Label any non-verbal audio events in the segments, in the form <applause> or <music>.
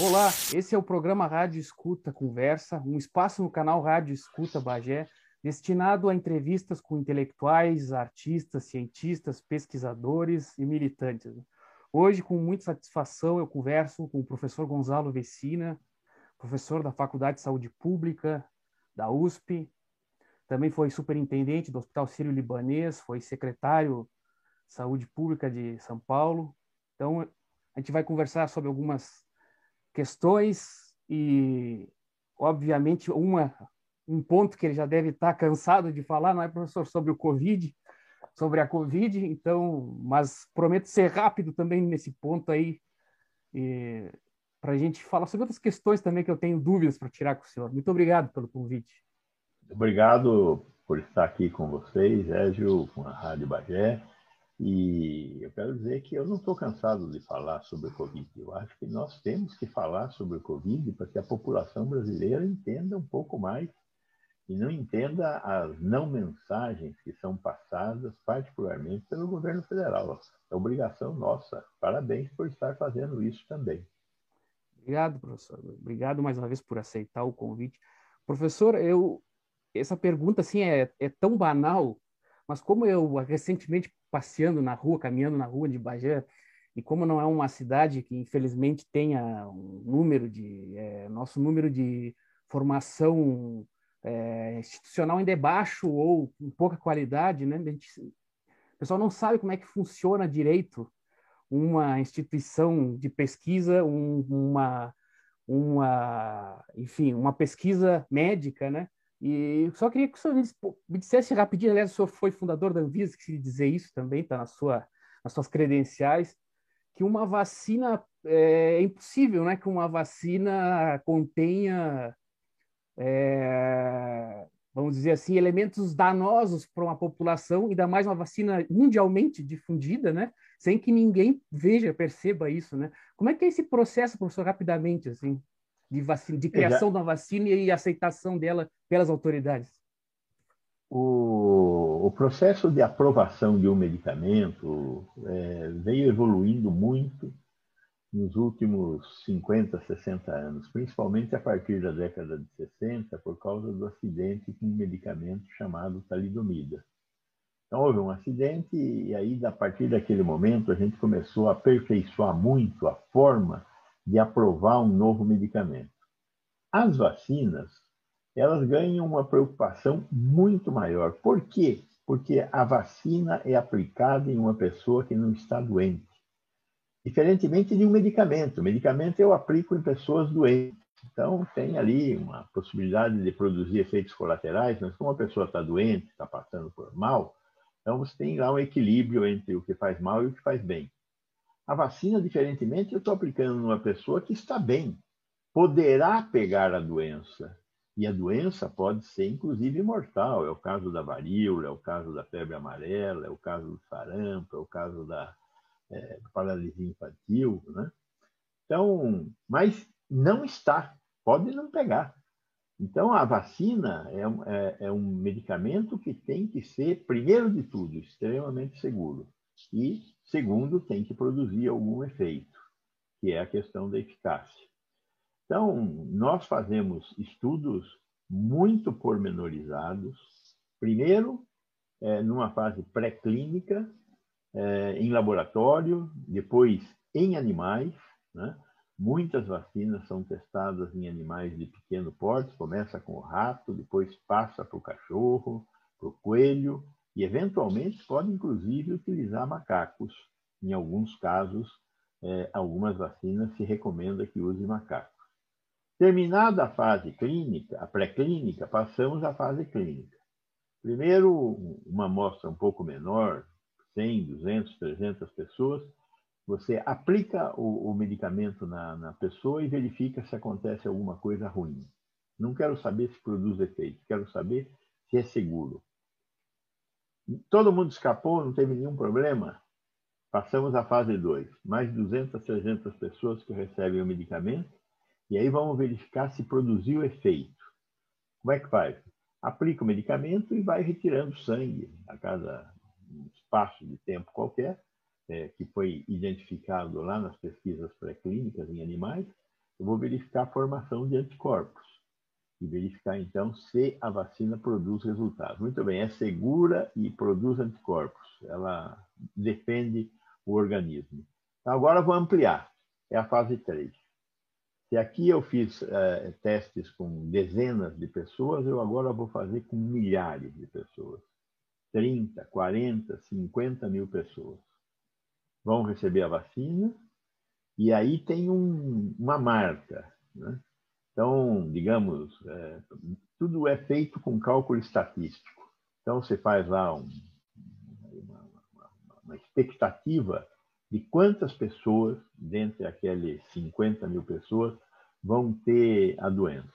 Olá, esse é o programa Rádio Escuta Conversa, um espaço no canal Rádio Escuta Bagé, destinado a entrevistas com intelectuais, artistas, cientistas, pesquisadores e militantes. Hoje, com muita satisfação, eu converso com o professor Gonzalo Vecina, professor da Faculdade de Saúde Pública da USP, também foi superintendente do Hospital Sírio-Libanês, foi secretário de Saúde Pública de São Paulo. Então, a gente vai conversar sobre algumas questões e, obviamente, uma, um ponto que ele já deve estar cansado de falar, não é, professor, sobre o Covid, sobre a Covid, então, mas prometo ser rápido também nesse ponto aí, para a gente falar sobre outras questões também que eu tenho dúvidas para tirar com o senhor. Muito obrigado pelo convite. Obrigado por estar aqui com vocês, Égio, com a Rádio Bagé. E eu quero dizer que eu não estou cansado de falar sobre o Covid. Eu acho que nós temos que falar sobre o Covid para que a população brasileira entenda um pouco mais e não entenda as não mensagens que são passadas, particularmente pelo governo federal. É obrigação nossa. Parabéns por estar fazendo isso também. Obrigado, professor. Obrigado mais uma vez por aceitar o convite. Professor, eu essa pergunta assim é, é tão banal, mas como eu recentemente passeando na rua, caminhando na rua de Bagé, e como não é uma cidade que infelizmente tenha um número de é, nosso número de formação é, institucional ainda é baixo ou com pouca qualidade, né? Gente, o pessoal não sabe como é que funciona direito uma instituição de pesquisa, um, uma, uma, enfim, uma pesquisa médica, né? E só queria que o senhor me dissesse rapidinho, aliás, o senhor foi fundador da Anvisa, que se dizer isso também, está na sua, nas suas credenciais, que uma vacina é, é impossível, né? Que uma vacina contenha, é, vamos dizer assim, elementos danosos para uma população, ainda mais uma vacina mundialmente difundida, né? Sem que ninguém veja, perceba isso, né? Como é que é esse processo, professor, rapidamente, assim? De, vacina, de criação da vacina e aceitação dela pelas autoridades? O, o processo de aprovação de um medicamento é, veio evoluindo muito nos últimos 50, 60 anos, principalmente a partir da década de 60, por causa do acidente com um medicamento chamado talidomida. Então, houve um acidente e aí, a partir daquele momento, a gente começou a aperfeiçoar muito a forma de aprovar um novo medicamento. As vacinas, elas ganham uma preocupação muito maior. Por quê? Porque a vacina é aplicada em uma pessoa que não está doente. Diferentemente de um medicamento. O medicamento eu aplico em pessoas doentes. Então, tem ali uma possibilidade de produzir efeitos colaterais, mas como a pessoa está doente, está passando por mal, então você tem lá um equilíbrio entre o que faz mal e o que faz bem. A vacina, diferentemente, eu estou aplicando numa pessoa que está bem, poderá pegar a doença. E a doença pode ser, inclusive, mortal. É o caso da varíola, é o caso da febre amarela, é o caso do sarampo, é o caso da é, paralisia infantil. Né? Então, mas não está, pode não pegar. Então, a vacina é é, é um medicamento que tem que ser, primeiro de tudo, extremamente seguro. E, segundo, tem que produzir algum efeito, que é a questão da eficácia. Então, nós fazemos estudos muito pormenorizados, primeiro, é, numa fase pré-clínica, é, em laboratório, depois em animais. Né? Muitas vacinas são testadas em animais de pequeno porte, começa com o rato, depois passa para o cachorro, para o coelho, e eventualmente pode inclusive utilizar macacos. Em alguns casos, é, algumas vacinas se recomenda que use macacos. Terminada a fase clínica, a pré-clínica, passamos à fase clínica. Primeiro, uma amostra um pouco menor, 100, 200, 300 pessoas, você aplica o, o medicamento na, na, pessoa e verifica se acontece alguma coisa ruim. Não quero saber se produz efeito, quero saber se é seguro. Todo mundo escapou, não teve nenhum problema. Passamos à fase 2. Mais 200, 300 pessoas que recebem o medicamento e aí vamos verificar se produziu efeito. Como é que faz? Aplica o medicamento e vai retirando sangue a cada espaço de tempo qualquer, é, que foi identificado lá nas pesquisas pré-clínicas em animais, eu vou verificar a formação de anticorpos e verificar então se a vacina produz resultados. Muito bem, é segura e produz anticorpos. Ela defende o organismo. Então, agora vou ampliar. É a fase 3. Se aqui eu fiz é, testes com dezenas de pessoas, eu agora vou fazer com milhares de pessoas. 30, 40, 50 mil pessoas vão receber a vacina, e aí tem um, uma marca. Né? Então, digamos, é, tudo é feito com cálculo estatístico. Então, você faz lá um, uma, uma, uma, expectativa de quantas pessoas, dentre aqueles 50 mil pessoas, vão ter a doença.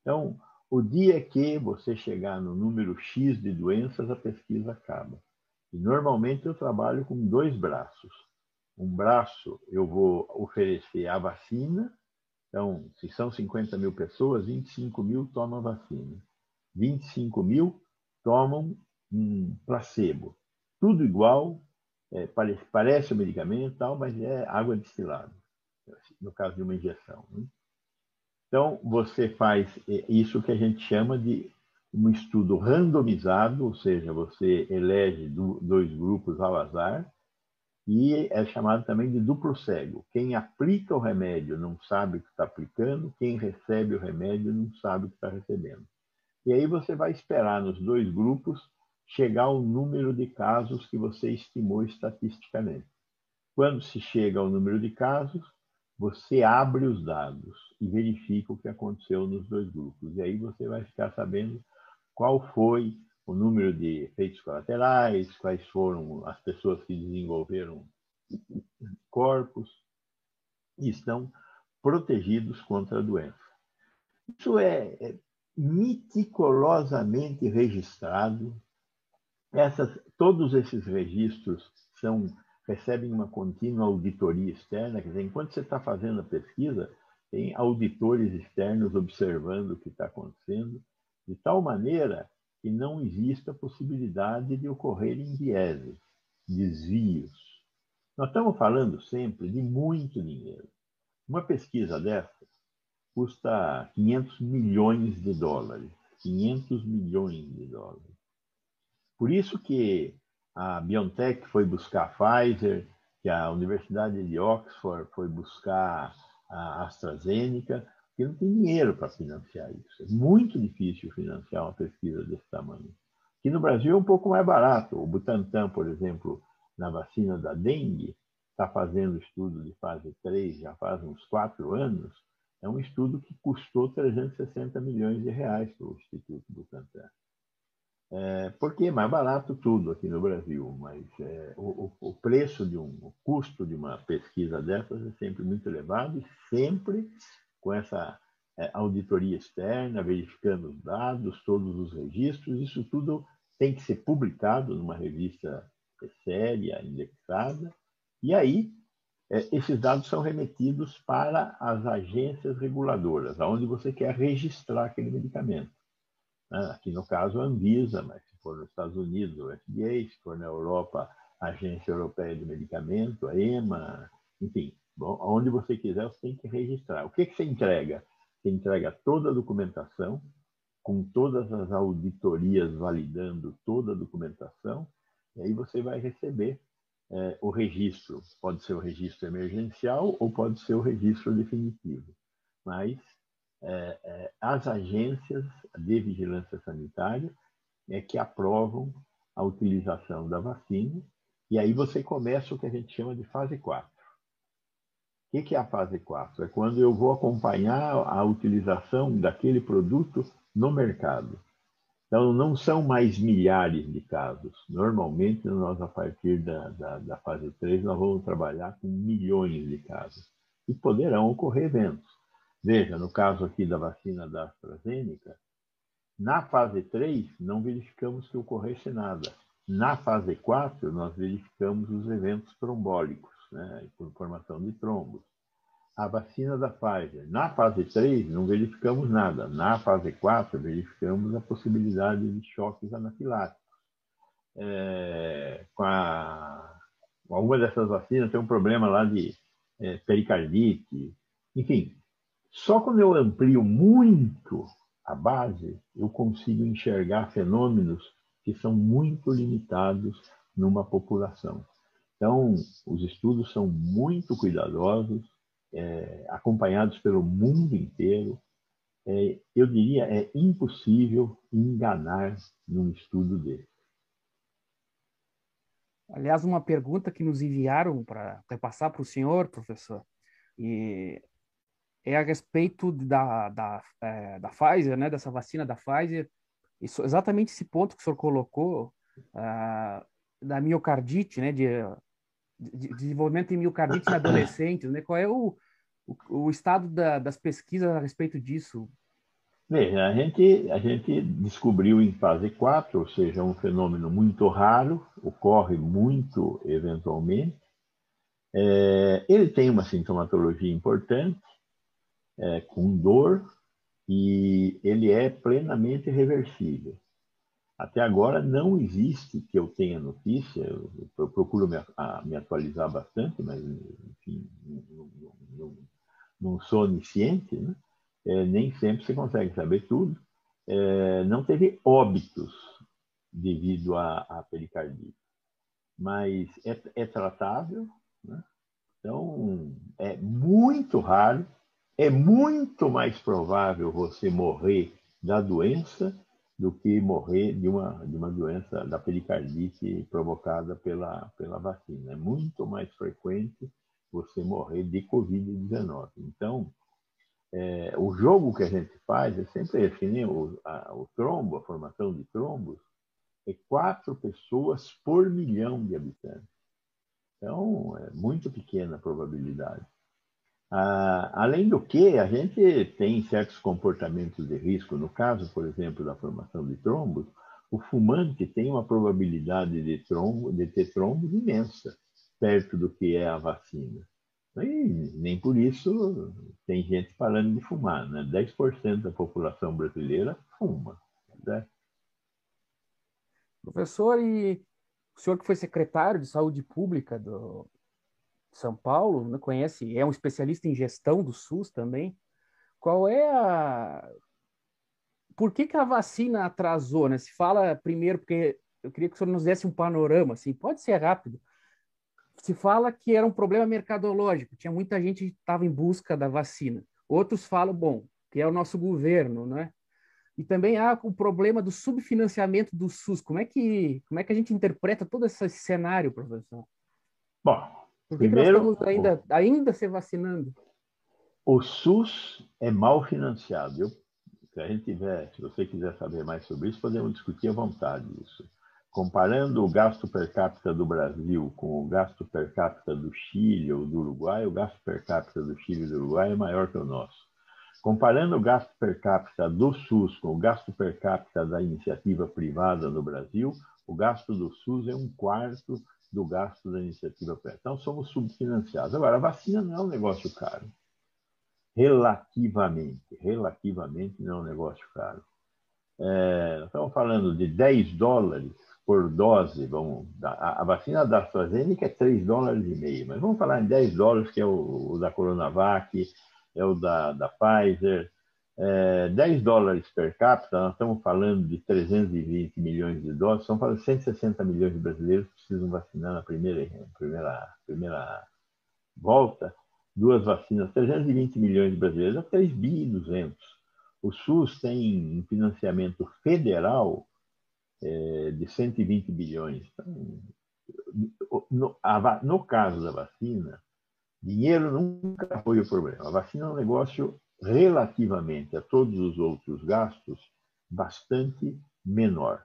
Então, o dia que você chegar no número X de doenças, a pesquisa acaba. E normalmente eu trabalho com dois braços um braço, eu vou oferecer a vacina. Então, se são 50 mil pessoas, 25 mil tomam vacina. 25 mil tomam um placebo. Tudo igual, é, parece, parece um medicamento, tal, mas é água destilada, no caso de uma injeção. Né? Então, você faz é, isso que a gente chama de um estudo randomizado, ou seja, você elege dois grupos ao azar, e é chamado também de duplo cego. Quem aplica o remédio não sabe o que está aplicando, quem recebe o remédio não sabe o que está recebendo. E aí você vai esperar nos dois grupos chegar ao número de casos que você estimou estatisticamente. Quando se chega ao número de casos, você abre os dados e verifica o que aconteceu nos dois grupos. E aí você vai ficar sabendo qual foi o número de efeitos colaterais, quais foram as pessoas que desenvolveram corpos e estão protegidos contra a doença. Isso é, é meticulosamente registrado. Essas, todos esses registros são recebem uma contínua auditoria externa, quer dizer, enquanto você está fazendo a pesquisa, tem auditores externos observando o que está acontecendo, de tal maneira que não exista a possibilidade de ocorrerem vieses, desvios. Nós estamos falando sempre de muito dinheiro. Uma pesquisa dessa custa 500 milhões de dólares. 500 milhões de dólares. Por isso que a BioNTech foi buscar a Pfizer, que a Universidade de Oxford foi buscar a AstraZeneca, porque não tem dinheiro para financiar isso. É muito difícil financiar uma pesquisa desse tamanho. Aqui no Brasil é um pouco mais barato. O Butantan, por exemplo, na vacina da dengue, está fazendo estudo de fase 3 já faz uns quatro anos. É um estudo que custou 360 milhões de reais para o Instituto Butantan. É, porque é mais barato tudo aqui no Brasil, mas é, o, o, preço de um, o custo de uma pesquisa dessas é sempre muito elevado e sempre com essa é, auditoria externa, verificando os dados, todos os registros, isso tudo tem que ser publicado numa revista séria, indexada, e aí é, esses dados são remetidos para as agências reguladoras, aonde você quer registrar aquele medicamento. Né? Aqui no caso a Anvisa, mas se for nos Estados Unidos o FDA, se for na Europa a Agência Europeia de Medicamento, a EMA, enfim, onde você quiser, você tem que registrar. O que, que você entrega? Você entrega toda a documentação, com todas as auditorias validando toda a documentação, e aí você vai receber é, o registro. Pode ser o registro emergencial ou pode ser o registro definitivo. Mas é, é, as agências de vigilância sanitária é que aprovam a utilização da vacina, e aí você começa o que a gente chama de fase 4. O que é a fase 4? É quando eu vou acompanhar a utilização daquele produto no mercado. Então, não são mais milhares de casos. Normalmente, nós, a partir da, da, da fase 3, nós vamos trabalhar com milhões de casos. E poderão ocorrer eventos. Veja, no caso aqui da vacina da AstraZeneca, na fase 3, não verificamos que ocorresse nada. Na fase 4, nós verificamos os eventos trombólicos né, por formação de trombos. A vacina da Pfizer, na fase 3, não verificamos nada. Na fase 4, verificamos a possibilidade de choques anafiláticos. É, com a, alguma dessas vacinas tem um problema lá de é, pericardite, enfim. Só quando eu amplio muito a base, eu consigo enxergar fenômenos que são muito limitados numa população. Então, os estudos são muito cuidadosos, é, acompanhados pelo mundo inteiro. É, eu diria, é impossível enganar num estudo desse. Aliás, uma pergunta que nos enviaram para passar para o senhor, professor, e é a respeito da, da, é, da Pfizer, né, dessa vacina da Pfizer, isso, exatamente esse ponto que o senhor colocou, uh, da miocardite, né, de, de, de desenvolvimento em miocardite em adolescentes, né, qual é o, o, o estado da, das pesquisas a respeito disso? Veja, a gente, a gente descobriu em fase 4, ou seja, um fenômeno muito raro, ocorre muito eventualmente. É, ele tem uma sintomatologia importante, é, com dor, e ele é plenamente reversível. Até agora não existe que eu tenha notícia, eu, procuro me, a, me, atualizar bastante, mas enfim, não, não, não, sou onisciente, né? é, nem sempre você consegue saber tudo. É, não teve óbitos devido à pericardite, mas é, é tratável. Né? Então, é muito raro, é muito mais provável você morrer da doença do que morrer de uma, de uma doença da pericardite provocada pela, pela vacina. É muito mais frequente você morrer de Covid-19. Então, é, o jogo que a gente faz é sempre esse, né? o, a, o trombo, a formação de trombos, é quatro pessoas por milhão de habitantes. Então, é muito pequena a probabilidade. Ah, além do que, a gente tem certos comportamentos de risco. No caso, por exemplo, da formação de trombos, o fumante tem uma probabilidade de, trombo, de ter trombos imensa, perto do que é a vacina. E nem por isso tem gente parando de fumar. Né? 10% da população brasileira fuma. Né? Professor, e o senhor que foi secretário de Saúde Pública do São Paulo, né, conhece, é um especialista em gestão do SUS também. Qual é a. Por que, que a vacina atrasou? Né? Se fala primeiro, porque eu queria que o senhor nos desse um panorama, assim, pode ser rápido se fala que era um problema mercadológico, tinha muita gente que estava em busca da vacina. Outros falam, bom, que é o nosso governo, né? E também há o problema do subfinanciamento do SUS. Como é que, como é que a gente interpreta todo esse cenário, professor? Bom, Por que primeiro, que nós estamos ainda, ainda se vacinando? O SUS é mal financiado. Eu, se a gente tiver, se você quiser saber mais sobre isso, podemos discutir à vontade isso. Comparando o gasto per capita do Brasil com o gasto per capita do Chile ou do Uruguai, o gasto per capita do Chile e do Uruguai é maior que o nosso. Comparando o gasto per capita do SUS com o gasto per capita da iniciativa privada no Brasil, o gasto do SUS é um quarto do gasto da iniciativa privada. Então, somos subfinanciados. Agora, a vacina não é um negócio caro. Relativamente, relativamente não é um negócio caro. É, estamos falando de 10 dólares por dose, vamos, a, a vacina da AstraZeneca é 3 dólares e meio, mas vamos falar em 10 dólares, que é o, o da Coronavac, é o da, da Pfizer, é, 10 dólares per capita, nós estamos falando de 320 milhões de doses, falando de 160 milhões de brasileiros que precisam vacinar na primeira, primeira, primeira volta, duas vacinas, 320 milhões de brasileiros, é 3 bi e 200. O SUS tem um financiamento federal é, de 120 bilhões. Então, no, no caso da vacina, dinheiro nunca foi o problema. A vacina é um negócio relativamente a todos os outros gastos bastante menor.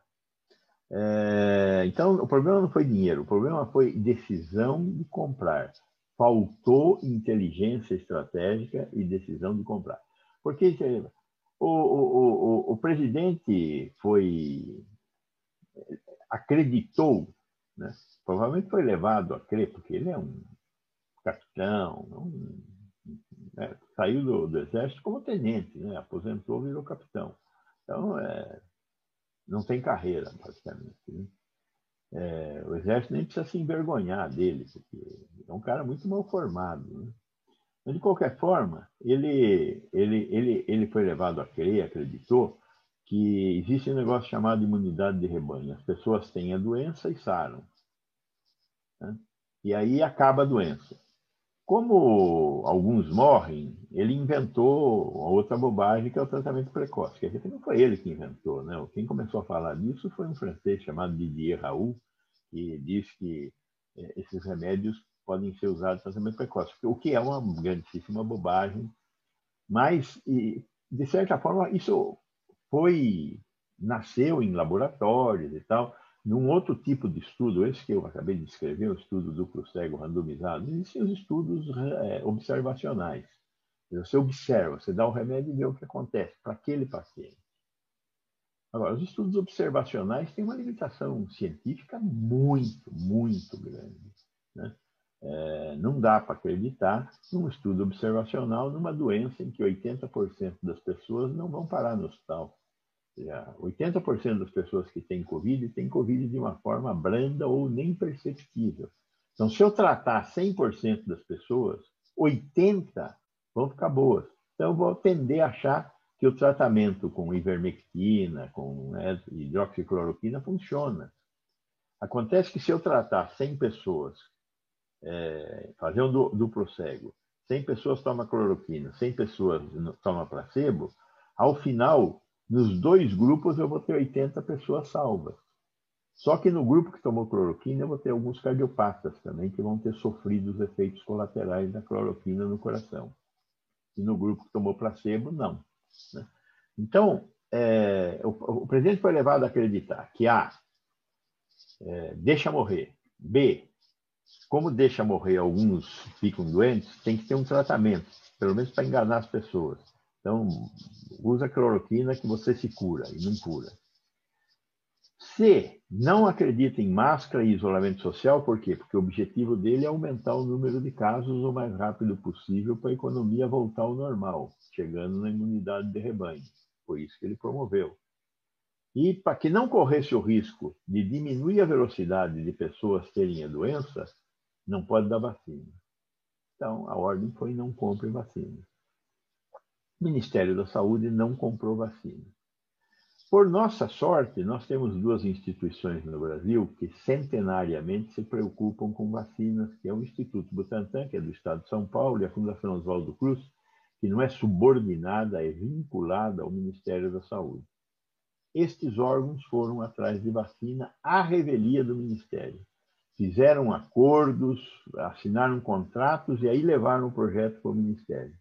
É, então, o problema não foi dinheiro, o problema foi decisão de comprar. Faltou inteligência estratégica e decisão de comprar. Porque o, o, o, o presidente foi acreditou, né? provavelmente foi levado a crer, porque ele é um capitão, um, né? saiu do, do, exército como tenente, né? aposentou, virou capitão. Então, é, não tem carreira, praticamente. Né? É, o exército nem precisa se envergonhar dele, porque é um cara muito mal formado. Né? Mas, de qualquer forma, ele, ele, ele, ele foi levado a crer, acreditou, que existe um negócio chamado imunidade de rebanho. As pessoas têm a doença e saram. Né? E aí acaba a doença. Como alguns morrem, ele inventou outra bobagem que é o tratamento precoce. Quer dizer, que não foi ele que inventou, né? Quem começou a falar disso foi um francês chamado Didier Raoult, que disse que é, esses remédios podem ser usados no tratamento precoce, o que é uma grandíssima bobagem. Mas, de certa forma, isso foi nasceu em laboratórios e tal, num outro tipo de estudo, esse que eu acabei de descrever, o estudo duplo cego randomizado, existem os estudos é, observacionais. Você observa, você dá o remédio e vê o que acontece para aquele paciente. Agora, os estudos observacionais têm uma limitação científica muito, muito grande. Né? É, não dá para acreditar num estudo observacional numa doença em que 80% das pessoas não vão parar no hospital. 80% das pessoas que têm Covid têm Covid de uma forma branda ou nem perceptível. Então, se eu tratar 100% das pessoas, 80% vão ficar boas. Então, eu vou tender a achar que o tratamento com ivermectina, com né, hidroxicloroquina funciona. Acontece que se eu tratar 100 pessoas, é, fazer um duplo cego, 100 pessoas tomam cloroquina, 100 pessoas tomam placebo, ao final nos dois grupos eu vou ter 80 pessoas salvas. Só que no grupo que tomou cloroquina eu vou ter alguns cardiopatas também que vão ter sofrido os efeitos colaterais da cloroquina no coração. E no grupo que tomou placebo, não. Né? Então, é, o, o, presidente foi levado a acreditar que A, é, deixa morrer. B, como deixa morrer alguns ficam doentes, tem que ter um tratamento, pelo menos para enganar as pessoas. Então, usa cloroquina que você se cura e não cura. Se não acredita em máscara e isolamento social, por quê? Porque o objetivo dele é aumentar o número de casos o mais rápido possível para a economia voltar ao normal, chegando na imunidade de rebanho. Foi isso que ele promoveu. E para que não corresse o risco de diminuir a velocidade de pessoas terem a doença, não pode dar vacina. Então, a ordem foi não compre vacina. O Ministério da Saúde não comprou vacina. Por nossa sorte, nós temos duas instituições no Brasil que centenariamente se preocupam com vacinas, que é o Instituto Butantan, que é do Estado de São Paulo, e a Fundação Oswaldo Cruz, que não é subordinada, é vinculada ao Ministério da Saúde. Estes órgãos foram atrás de vacina à revelia do Ministério. Fizeram acordos, assinaram contratos e aí levaram o projeto para o Ministério.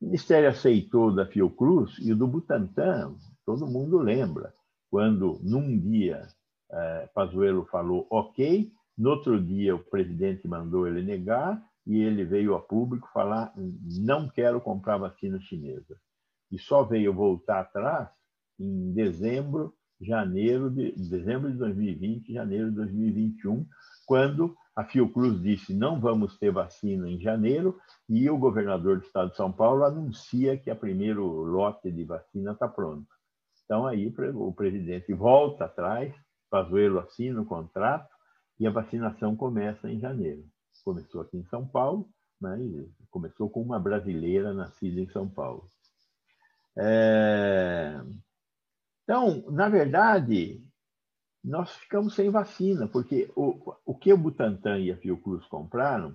O Ministério aceitou da Fiocruz e do Butantan, todo mundo lembra, quando num dia é, Pazuello falou ok, no outro dia o presidente mandou ele negar e ele veio a público falar não quero comprar vacina chinesa. E só veio voltar atrás em dezembro, janeiro de dezembro de 2020, janeiro de 2021, quando a Fiocruz disse não vamos ter vacina em janeiro e o governador do estado de São Paulo anuncia que o primeiro lote de vacina está pronto. Então aí o presidente volta atrás, Pazuello assina o contrato e a vacinação começa em janeiro. Começou aqui em São Paulo, né, começou com uma brasileira nascida em São Paulo. É... Então, na verdade, nós ficamos sem vacina, porque o, o que o Butantan e a Fiocruz compraram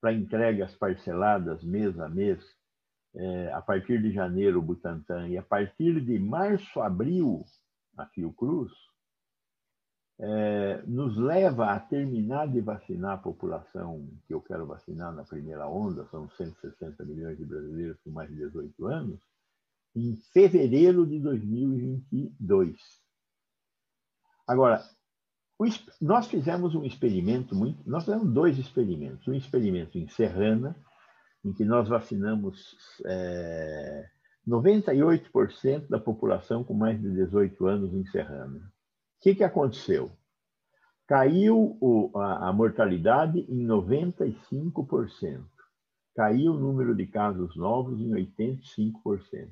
para entregas parceladas mês a mês, é, a partir de janeiro o Butantan e a partir de março, abril a Fiocruz, é, nos leva a terminar de vacinar a população que eu quero vacinar na primeira onda, são 160 milhões de brasileiros com mais de 18 anos, em fevereiro de 2022. Agora, nós fizemos um experimento muito. Nós fizemos dois experimentos. Um experimento em Serrana, em que nós vacinamos é, 98% da população com mais de 18 anos em Serrana. O que, que aconteceu? Caiu o, a, a mortalidade em 95%. Caiu o número de casos novos em 85%.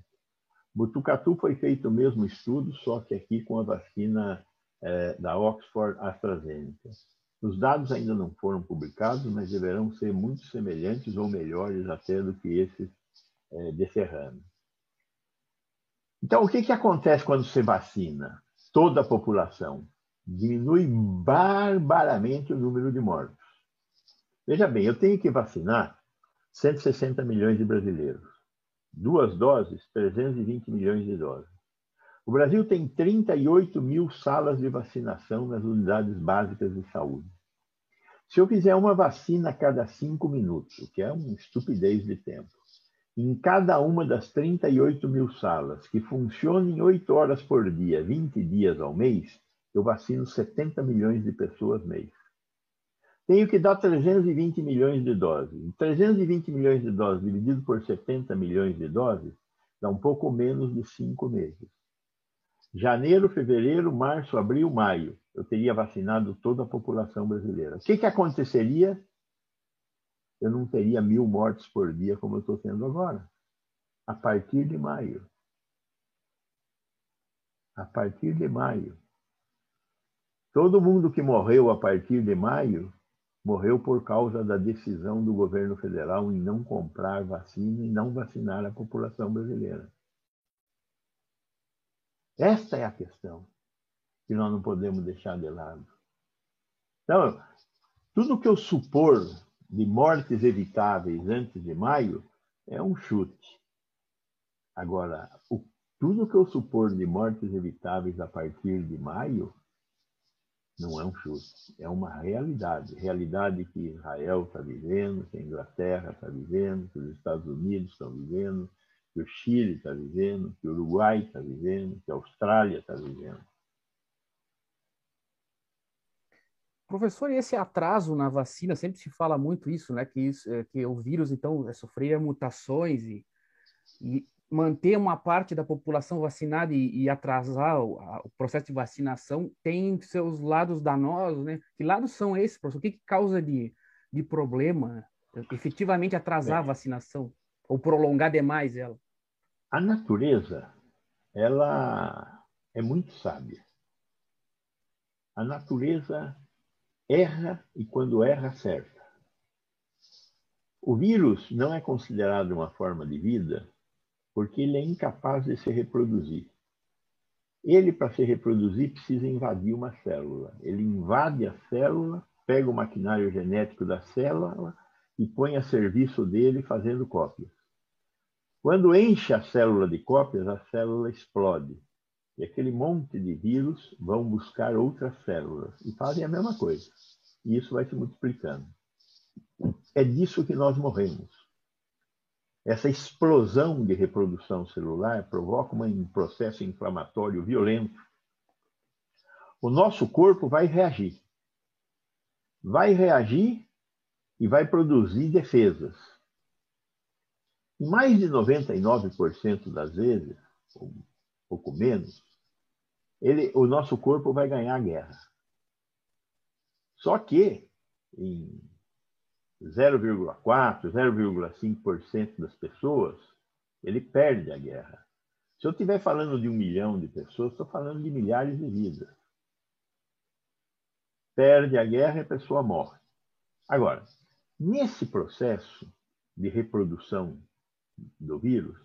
Botucatu foi feito o mesmo estudo, só que aqui com a vacina é, da Oxford AstraZeneca. Os dados ainda não foram publicados, mas deverão ser muito semelhantes ou melhores até do que esses é, de Serrano. Então, o que, que acontece quando você vacina toda a população? Diminui barbaramente o número de mortos. Veja bem, eu tenho que vacinar 160 milhões de brasileiros. Duas doses, 320 milhões de doses. O Brasil tem 38 mil salas de vacinação nas unidades básicas de saúde. Se eu fizer uma vacina a cada cinco minutos, o que é uma estupidez de tempo, em cada uma das 38 mil salas, que funcionem 8 horas por dia, 20 dias ao mês, eu vacino 70 milhões de pessoas mês. Tenho que dar 320 milhões de doses. 320 milhões de doses dividido por 70 milhões de doses dá um pouco menos de cinco meses. Janeiro, fevereiro, março, abril, maio, eu teria vacinado toda a população brasileira. O que, que aconteceria? Eu não teria mil mortes por dia como eu estou tendo agora. A partir de maio. A partir de maio. Todo mundo que morreu a partir de maio morreu por causa da decisão do governo federal em não comprar vacina e não vacinar a população brasileira. Esta é a questão que nós não podemos deixar de lado. Então, tudo que eu supor de mortes evitáveis antes de maio é um chute. Agora, o, tudo que eu supor de mortes evitáveis a partir de maio não é um chute, é uma realidade. Realidade que Israel está vivendo, que a Inglaterra está vivendo, que os Estados Unidos estão vivendo, que o Chile está vivendo, que o Uruguai está vivendo, que a Austrália está vivendo. Professor, e esse atraso na vacina, sempre se fala muito isso, né? Que, isso, é, que o vírus, então, é, sofria mutações e, e manter uma parte da população vacinada e, e atrasar o, a, o, processo de vacinação tem seus lados danosos, né? Que lados são esses, professor? O que, que causa de, de problema efetivamente atrasar é. a vacinação ou prolongar demais ela? A natureza, ela é muito sábia. A natureza erra e quando erra, acerta. O vírus não é considerado uma forma de vida porque ele é incapaz de se reproduzir. Ele, para se reproduzir, precisa invadir uma célula. Ele invade a célula, pega o maquinário genético da célula e põe a serviço dele fazendo cópias. Quando enche a célula de cópias, a célula explode. E aquele monte de vírus vão buscar outras células e fazem a mesma coisa. E isso vai se multiplicando. É disso que nós morremos. Essa explosão de reprodução celular provoca um processo inflamatório violento. O nosso corpo vai reagir. Vai reagir e vai produzir defesas mais de 99% das vezes, ou um pouco menos, ele, o nosso corpo vai ganhar a guerra. Só que em 0,4%, 0,5% das pessoas, ele perde a guerra. Se eu estiver falando de um milhão de pessoas, estou falando de milhares de vidas. Perde a guerra e a pessoa morre. Agora, nesse processo de reprodução do vírus,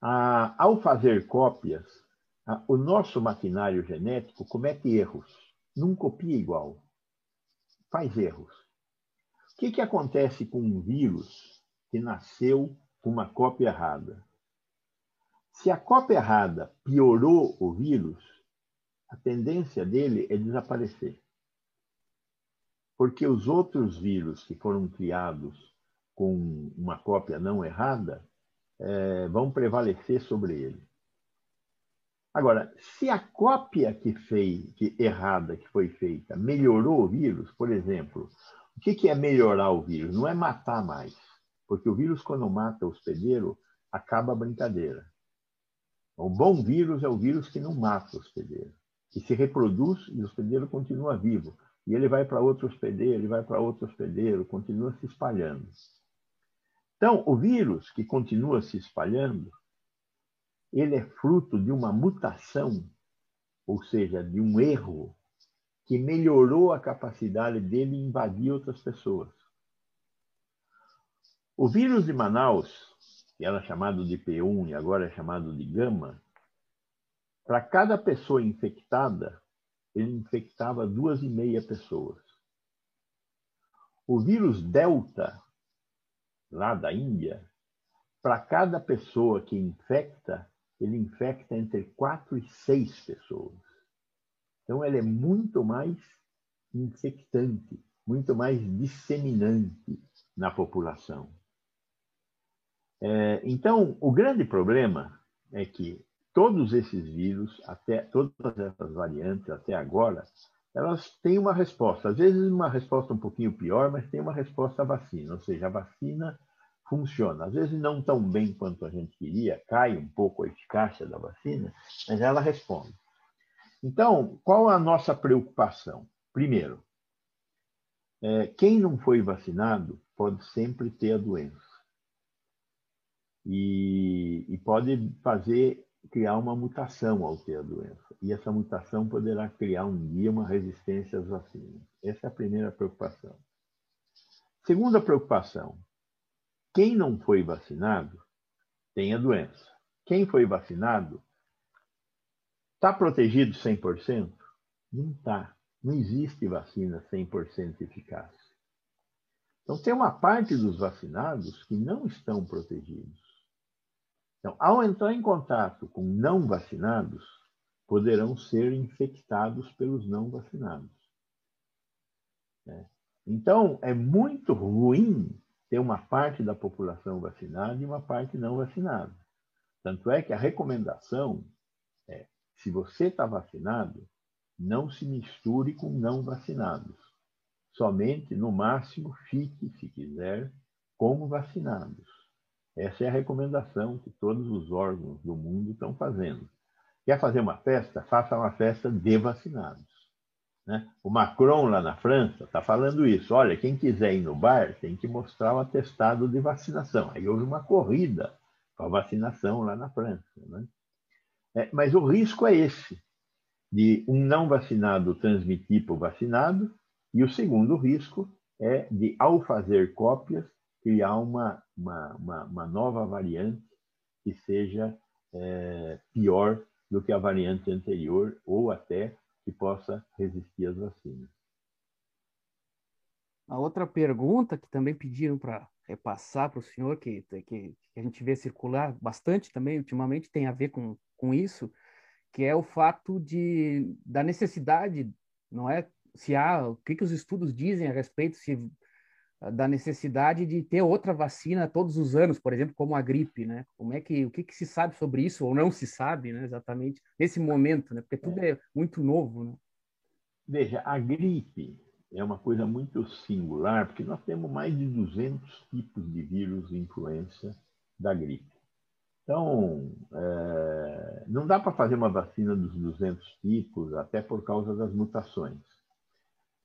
ao fazer cópias, o nosso maquinário genético comete erros, não copia igual, faz erros. O que, que acontece com um vírus que nasceu com uma cópia errada? Se a cópia errada piorou o vírus, a tendência dele é desaparecer. Porque os outros vírus que foram criados com uma cópia não errada é, vão prevalecer sobre ele. Agora, se a cópia que fez, que errada que foi feita melhorou o vírus, por exemplo, o que, que é melhorar o vírus? Não é matar mais, porque o vírus, quando mata o hospedeiro, acaba a brincadeira. O bom vírus é o vírus que não mata o hospedeiro, que se reproduz e o hospedeiro continua vivo. E ele vai para outro hospedeiro, ele vai para outro hospedeiro, continua se espalhando. Então, o vírus que continua se espalhando, ele é fruto de uma mutação ou seja, de um erro que melhorou a capacidade dele invadir outras pessoas. O vírus de Manaus, que era chamado de P1 e agora é chamado de Gama, para cada pessoa infectada, ele infectava duas e meia pessoas. O vírus Delta, lá da Índia, para cada pessoa que infecta, ele infecta entre quatro e seis pessoas. Então, ele é muito mais infectante, muito mais disseminante na população. É, então, o grande problema é que todos esses vírus, até todas essas variantes até agora, elas têm uma resposta. Às vezes uma resposta um pouquinho pior, mas tem uma resposta à vacina. Ou seja, a vacina funciona. Às vezes não tão bem quanto a gente queria, cai um pouco a eficácia da vacina, mas ela responde. Então, qual a nossa preocupação? Primeiro, é, quem não foi vacinado pode sempre ter a doença. E, e pode fazer criar uma mutação ao ter a doença. E essa mutação poderá criar um dia uma resistência às vacinas. Essa é a primeira preocupação. Segunda preocupação: quem não foi vacinado tem a doença. Quem foi vacinado está protegido 100%? Não está. Não existe vacina 100% eficaz. Então, tem uma parte dos vacinados que não estão protegidos. Então, ao entrar em contato com não vacinados, poderão ser infectados pelos não vacinados. Então, é muito ruim ter uma parte da população vacinada e uma parte não vacinada. Tanto é que a recomendação é: se você está vacinado, não se misture com não vacinados. Somente, no máximo, fique, se quiser, como vacinados. Essa é a recomendação que todos os órgãos do mundo estão fazendo. Quer fazer uma festa? Faça uma festa de vacinados. Né? O Macron, lá na França, está falando isso. Olha, quem quiser ir no bar tem que mostrar o atestado de vacinação. Aí houve uma corrida para a vacinação lá na França. Né? É, mas o risco é esse, de um não vacinado transmitir para o vacinado, e o segundo risco é de, ao fazer cópias, criar uma, uma, uma, uma nova variante que seja é, pior do que a variante anterior ou até que possa resistir às vacinas. A outra pergunta que também pediram para repassar para o senhor, que, que, que, a gente vê circular bastante também ultimamente, tem a ver com, com isso, que é o fato de, da necessidade, não é? Se há, o que, que os estudos dizem a respeito, se da necessidade de ter outra vacina todos os anos, por exemplo, como a gripe, né? Como é que o que, que se sabe sobre isso ou não se sabe, né? Exatamente nesse momento, né? Porque tudo é, é muito novo, né? Veja, a gripe é uma coisa muito singular, porque nós temos mais de 200 tipos de vírus de influenza da gripe. Então, é, não dá para fazer uma vacina dos 200 tipos, até por causa das mutações.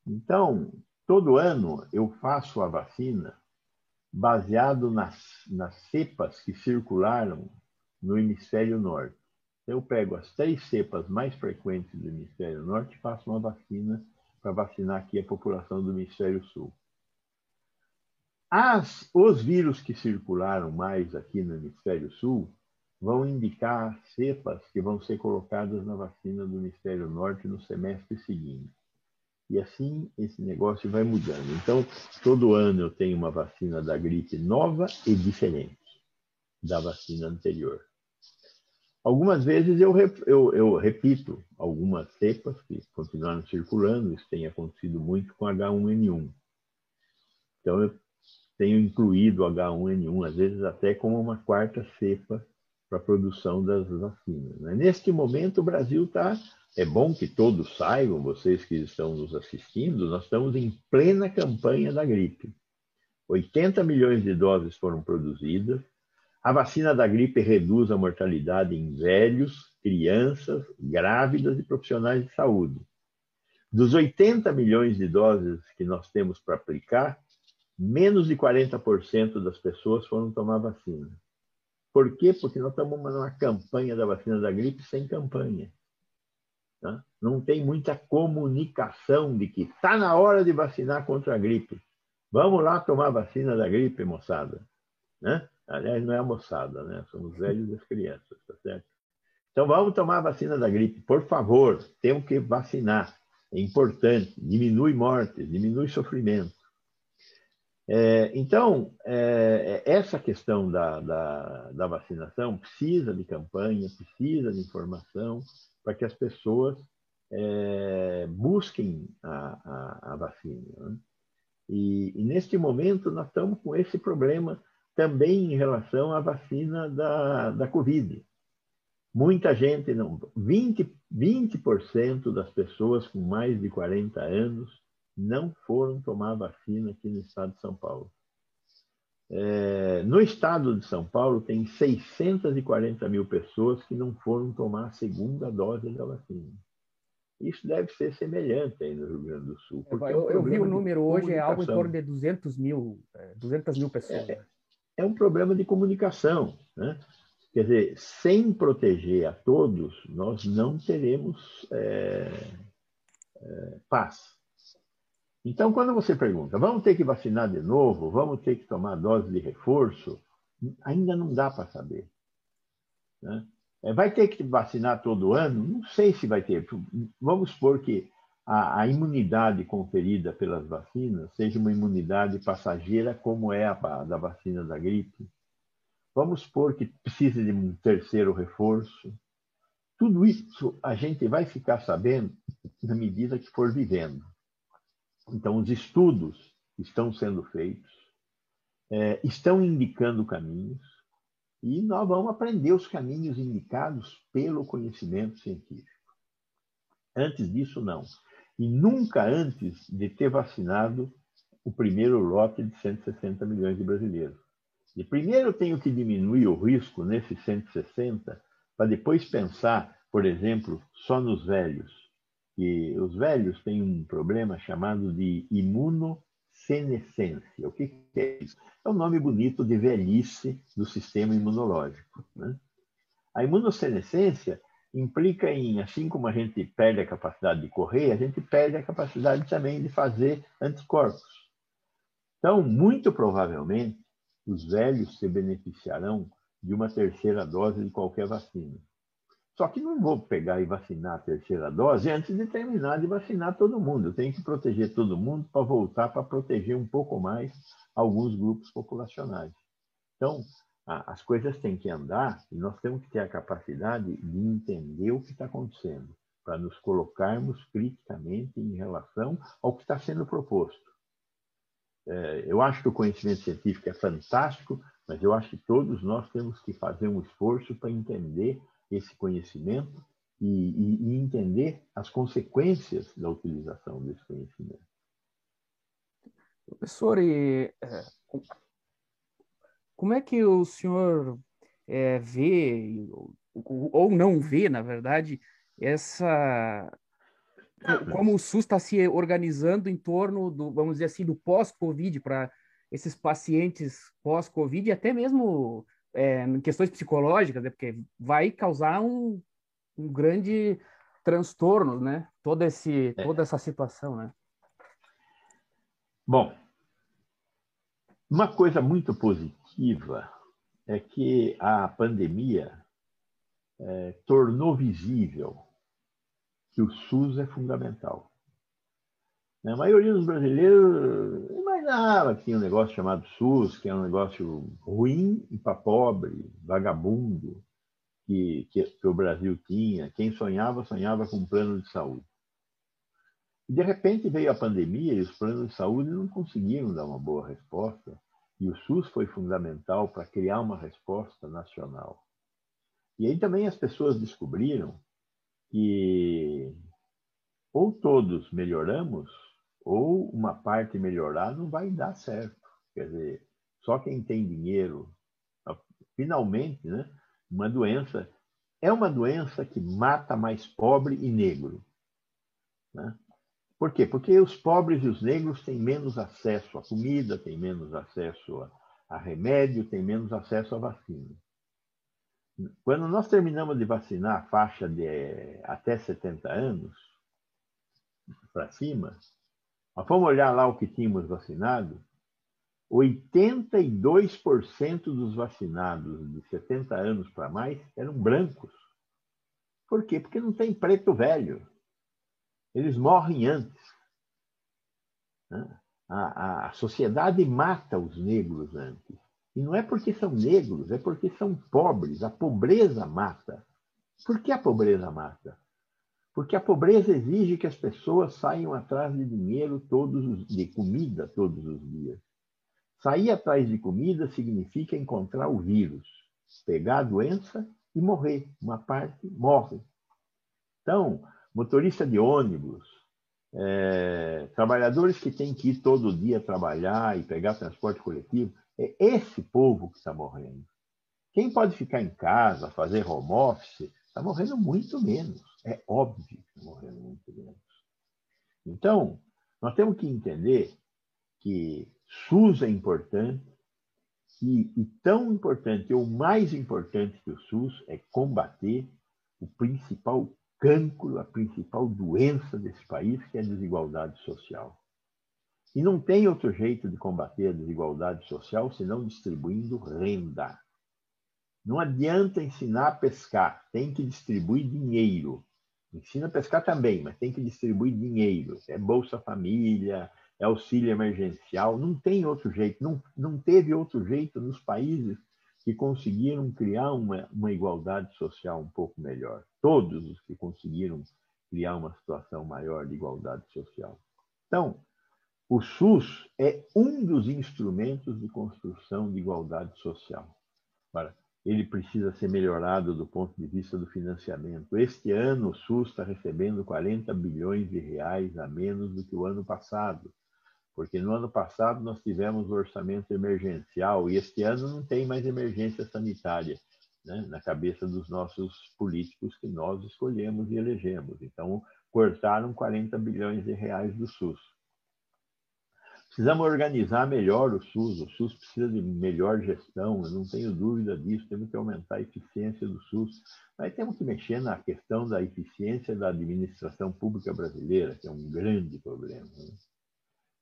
Então, Todo ano eu faço a vacina baseado nas, nas cepas que circularam no hemisfério norte. Eu pego as três cepas mais frequentes do hemisfério norte e faço uma vacina para vacinar aqui a população do hemisfério sul. As, os vírus que circularam mais aqui no hemisfério sul vão indicar cepas que vão ser colocadas na vacina do hemisfério norte no semestre seguinte. E assim esse negócio vai mudando. Então, todo ano eu tenho uma vacina da gripe nova e diferente da vacina anterior. Algumas vezes eu, eu, eu repito algumas cepas que continuaram circulando, isso tem acontecido muito com H1N1. Então, eu tenho incluído H1N1, às vezes até como uma quarta cepa para a produção das vacinas. Né? Neste momento, o Brasil está é bom que todos saibam, vocês que estão nos assistindo, nós estamos em plena campanha da gripe. 80 milhões de doses foram produzidas. A vacina da gripe reduz a mortalidade em velhos, crianças, grávidas e profissionais de saúde. Dos 80 milhões de doses que nós temos para aplicar, menos de 40% das pessoas foram tomar vacina. Por quê? Porque nós estamos numa campanha da vacina da gripe sem campanha. Né? Não tem muita comunicação de que está na hora de vacinar contra a gripe. Vamos lá tomar vacina da gripe, moçada. Né? Aliás, não é a moçada, né? Somos velhos e as crianças, tá certo? Então vamos tomar a vacina da gripe, por favor. Temos que vacinar. É importante. Diminui mortes, diminui sofrimento. É, então, é, essa questão da, da, da, vacinação precisa de campanha, precisa de informação para que as pessoas é, busquem a, a, a vacina. Né? E, e, neste momento, nós estamos com esse problema também em relação à vacina da, da Covid. Muita gente, não, 20%, 20 das pessoas com mais de 40 anos não foram tomar vacina aqui no estado de São Paulo. É, no estado de São Paulo, tem 640 mil pessoas que não foram tomar a segunda dose da vacina. Isso deve ser semelhante aí no Rio Grande do Sul. É, eu, é um eu vi o número hoje, é algo em torno de 200 mil, 200 é, mil pessoas. É, é um problema de comunicação. Né? Quer dizer, sem proteger a todos, nós não teremos é, é, paz. Então, quando você pergunta, vamos ter que vacinar de novo, vamos ter que tomar dose de reforço, ainda não dá para saber. Né? É, vai ter que vacinar todo ano? Não sei se vai ter. Vamos supor que a, a, imunidade conferida pelas vacinas seja uma imunidade passageira, como é a da vacina da gripe. Vamos supor que precisa de um terceiro reforço. Tudo isso a gente vai ficar sabendo na medida que for vivendo. Então, os estudos estão sendo feitos, é, estão indicando caminhos, e nós vamos aprender os caminhos indicados pelo conhecimento científico. Antes disso, não. E nunca antes de ter vacinado o primeiro lote de 160 milhões de brasileiros. E primeiro eu tenho que diminuir o risco nesses 160, para depois pensar, por exemplo, só nos velhos. E os velhos têm um problema chamado de imunossenescência. O que é isso? É um nome bonito de velhice do sistema imunológico. Né? A imunossenescência implica em, assim como a gente perde a capacidade de correr, a gente perde a capacidade também de fazer anticorpos. Então, muito provavelmente, os velhos se beneficiarão de uma terceira dose de qualquer vacina. Só que não vou pegar e vacinar a terceira dose antes de terminar de vacinar todo mundo. Eu tenho que proteger todo mundo para voltar para proteger um pouco mais alguns grupos populacionais. Então, as coisas têm que andar e nós temos que ter a capacidade de entender o que está acontecendo, para nos colocarmos criticamente em relação ao que está sendo proposto. É, eu acho que o conhecimento científico é fantástico, mas eu acho que todos nós temos que fazer um esforço para entender esse conhecimento e, e, e entender as consequências da utilização desse conhecimento. Professor, e, é, como é que o senhor é, vê, ou não vê, na verdade, essa como o SUS está se organizando em torno do, vamos dizer assim, do pós-Covid para esses pacientes pós-Covid e até mesmo é, em questões psicológicas, né? porque vai causar um, um grande transtorno, né? Toda, esse, é. toda essa situação, né? Bom, uma coisa muito positiva é que a pandemia é, tornou visível que o SUS é fundamental. A maioria dos brasileiros imaginava que tinha um negócio chamado SUS, que é um negócio ruim e para pobre, vagabundo, que, que, que, o Brasil tinha. Quem sonhava, sonhava com um plano de saúde. E, de repente veio a pandemia e os planos de saúde não conseguiram dar uma boa resposta. E o SUS foi fundamental para criar uma resposta nacional. E aí também as pessoas descobriram que ou todos melhoramos, ou uma parte melhorar não vai dar certo. Quer dizer, só quem tem dinheiro, finalmente, né, uma doença é uma doença que mata mais pobre e negro. Né? Por quê? Porque os pobres e os negros têm menos acesso à comida, têm menos acesso a, a remédio, têm menos acesso à vacina. Quando nós terminamos de vacinar a faixa de até 70 anos para cima, nós fomos olhar lá o que tínhamos vacinado, 82% dos vacinados de 70 anos para mais eram brancos. Por quê? Porque não tem preto velho. Eles morrem antes. Né? A, a, sociedade mata os negros antes. E não é porque são negros, é porque são pobres. A pobreza mata. Por que a pobreza mata? Porque a pobreza exige que as pessoas saiam atrás de dinheiro todos os, de comida todos os dias. Sair atrás de comida significa encontrar o vírus, pegar a doença e morrer. Uma parte morre. Então, motorista de ônibus, é, trabalhadores que têm que ir todo dia trabalhar e pegar transporte coletivo, é esse povo que está morrendo. Quem pode ficar em casa, fazer home office, está morrendo muito menos. É óbvio que está morrendo muito menos. Então, nós temos que entender que SUS é importante e, e tão importante, ou mais importante que o SUS, é combater o principal cancro, a principal doença desse país, que é a desigualdade social. E não tem outro jeito de combater a desigualdade social senão distribuindo renda. Não adianta ensinar a pescar, tem que distribuir dinheiro. Ensina a pescar também, mas tem que distribuir dinheiro. É Bolsa Família, é auxílio emergencial, não tem outro jeito, não, não teve outro jeito nos países que conseguiram criar uma, uma igualdade social um pouco melhor. Todos os que conseguiram criar uma situação maior de igualdade social. Então, o SUS é um dos instrumentos de construção de igualdade social. Agora, ele precisa ser melhorado do ponto de vista do financiamento. Este ano, o SUS está recebendo 40 bilhões de reais a menos do que o ano passado porque no ano passado nós tivemos o orçamento emergencial e este ano não tem mais emergência sanitária né, na cabeça dos nossos políticos que nós escolhemos e elegemos. Então, cortaram 40 bilhões de reais do SUS. Precisamos organizar melhor o SUS. O SUS precisa de melhor gestão, eu não tenho dúvida disso. Temos que aumentar a eficiência do SUS. Mas temos que mexer na questão da eficiência da administração pública brasileira, que é um grande problema. Né?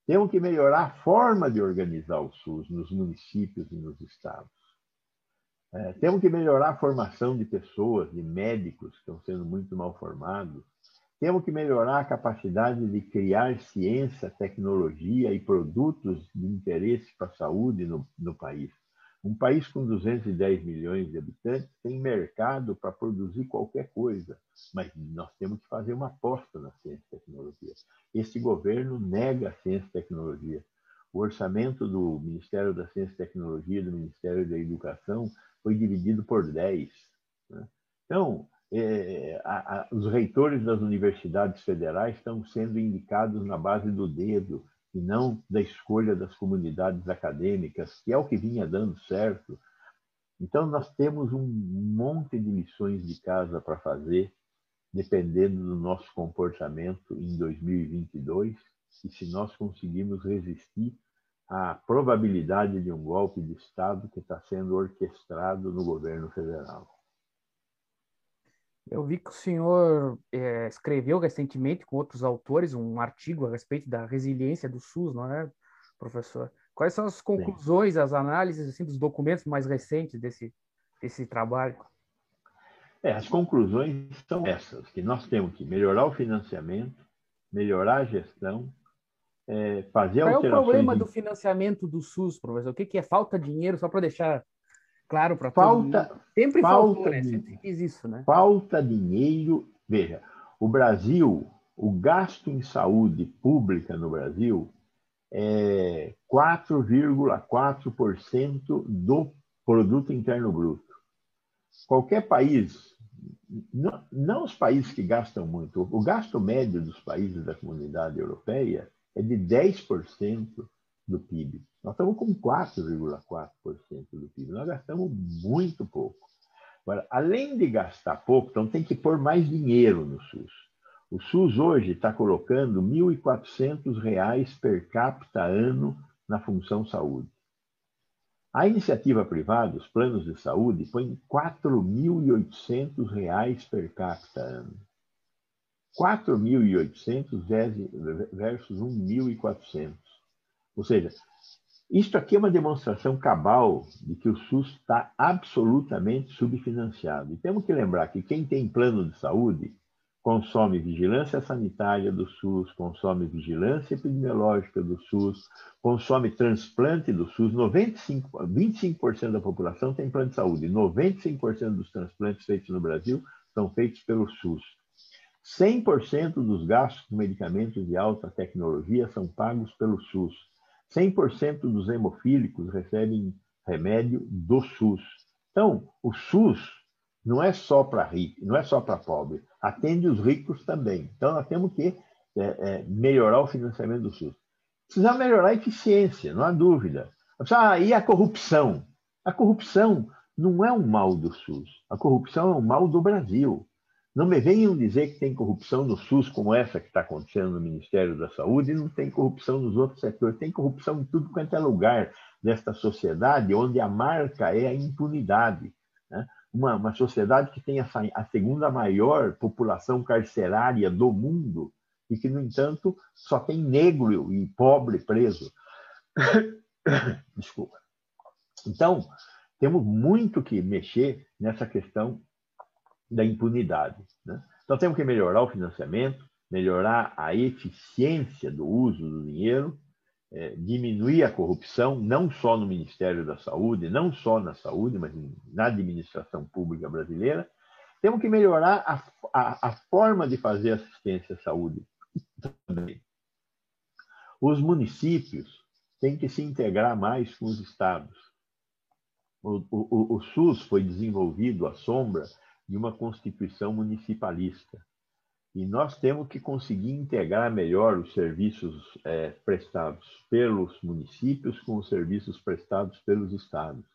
Temos que melhorar a forma de organizar o SUS nos municípios e nos estados. É, temos que melhorar a formação de pessoas, de médicos que estão sendo muito mal formados. Temos que melhorar a capacidade de criar ciência, tecnologia e produtos de interesse para a saúde no, no país. Um país com 210 milhões de habitantes tem mercado para produzir qualquer coisa, mas nós temos que fazer uma aposta na ciência e tecnologia. Este governo nega a ciência e tecnologia. O orçamento do Ministério da Ciência e Tecnologia e do Ministério da Educação foi dividido por 10. Né? Então, é, a, a, os reitores das universidades federais estão sendo indicados na base do dedo e não da escolha das comunidades acadêmicas, que é o que vinha dando certo. Então, nós temos um monte de lições de casa para fazer, dependendo do nosso comportamento em 2022, e se nós conseguirmos resistir à probabilidade de um golpe de Estado que está sendo orquestrado no governo federal. Eu vi que o senhor é, escreveu recentemente com outros autores um artigo a respeito da resiliência do SUS, não é, professor? Quais são as conclusões, Sim. as análises assim, dos documentos mais recentes desse, desse trabalho? É, as conclusões são essas, que nós temos que melhorar o financiamento, melhorar a gestão, é, fazer Qual alterações... é o problema do financiamento do SUS, professor? O que, que é falta de dinheiro, só para deixar claro para todo mundo. Sempre falta faltou, né? Sempre quis isso, né? Falta dinheiro. Veja, o Brasil, o gasto em saúde pública no Brasil é 4,4% do produto interno bruto. Qualquer país, não, não os países que gastam muito, o gasto médio dos países da comunidade europeia é de 10% do PIB. Nós estamos com 4,4% do PIB. Nós gastamos muito pouco. Agora, além de gastar pouco, então tem que pôr mais dinheiro no SUS. O SUS hoje está colocando R$ 1.400 per capita ano na função saúde. A iniciativa privada, os planos de saúde, põem R$ 4.800 per capita ano. 4.800 versus 1.400. Ou seja, isto aqui é uma demonstração cabal de que o SUS está absolutamente subfinanciado. E temos que lembrar que quem tem plano de saúde consome vigilância sanitária do SUS, consome vigilância epidemiológica do SUS, consome transplante do SUS. 95, 25% da população tem plano de saúde, 95% dos transplantes feitos no Brasil são feitos pelo SUS. 100% dos gastos com medicamentos de alta tecnologia são pagos pelo SUS. 100% dos hemofílicos recebem remédio do SUS. Então, o SUS não é só para rico, não é só para pobre, atende os ricos também. Então, nós temos que é, é, melhorar o financiamento do SUS. Precisa melhorar a eficiência, não há dúvida. Ah, e a corrupção? A corrupção não é um mal do SUS. A corrupção é um mal do Brasil. Não me venham dizer que tem corrupção no SUS como essa que está acontecendo no Ministério da Saúde e não tem corrupção nos outros setores. Tem corrupção em tudo quanto é lugar desta sociedade, onde a marca é a impunidade. Né? Uma, uma, sociedade que tem a, a segunda maior população carcerária do mundo e que, no entanto, só tem negro e pobre preso. <coughs> Desculpa. Então, temos muito que mexer nessa questão da impunidade. Né? Então, temos que melhorar o financiamento, melhorar a eficiência do uso do dinheiro, é, diminuir a corrupção, não só no Ministério da Saúde, não só na saúde, mas na administração pública brasileira. Temos que melhorar a, a, a forma de fazer assistência à saúde também. Os municípios têm que se integrar mais com os estados. O, o, o SUS foi desenvolvido à sombra de uma constituição municipalista. E nós temos que conseguir integrar melhor os serviços é, prestados pelos municípios com os serviços prestados pelos estados.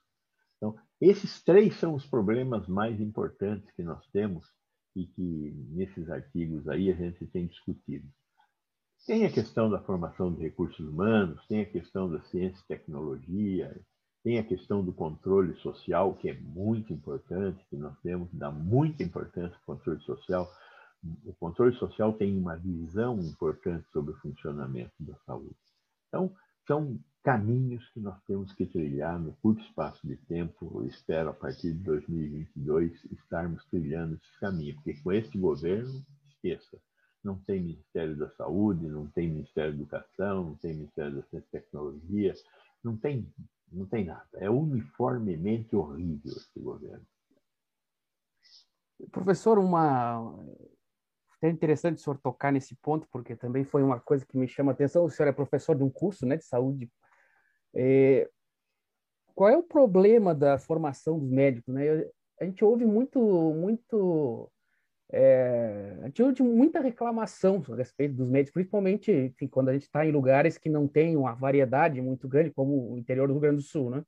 Então, esses três são os problemas mais importantes que nós temos e que nesses artigos aí a gente tem discutido. Tem a questão da formação de recursos humanos, tem a questão da ciência e tecnologia, tem a questão do controle social, que é muito importante, que nós temos que dar muita importância ao controle social. O controle social tem uma visão importante sobre o funcionamento da saúde. Então, são caminhos que nós temos que trilhar no curto espaço de tempo. Eu espero, a partir de 2022, estarmos trilhando esse caminho, porque com este governo, esqueça, não tem Ministério da Saúde, não tem Ministério da Educação, não tem Ministério da Ciência e Tecnologia, não tem não tem nada. É uniformemente horrível esse governo. Professor, uma. É interessante o senhor tocar nesse ponto, porque também foi uma coisa que me chama a atenção. O senhor é professor de um curso né, de saúde. É... Qual é o problema da formação dos médicos? Né? A gente ouve muito, muito é, a gente ouve muita reclamação a respeito dos médicos, principalmente enfim, quando a gente está em lugares que não tem uma variedade muito grande, como o interior do Rio Grande do Sul, né?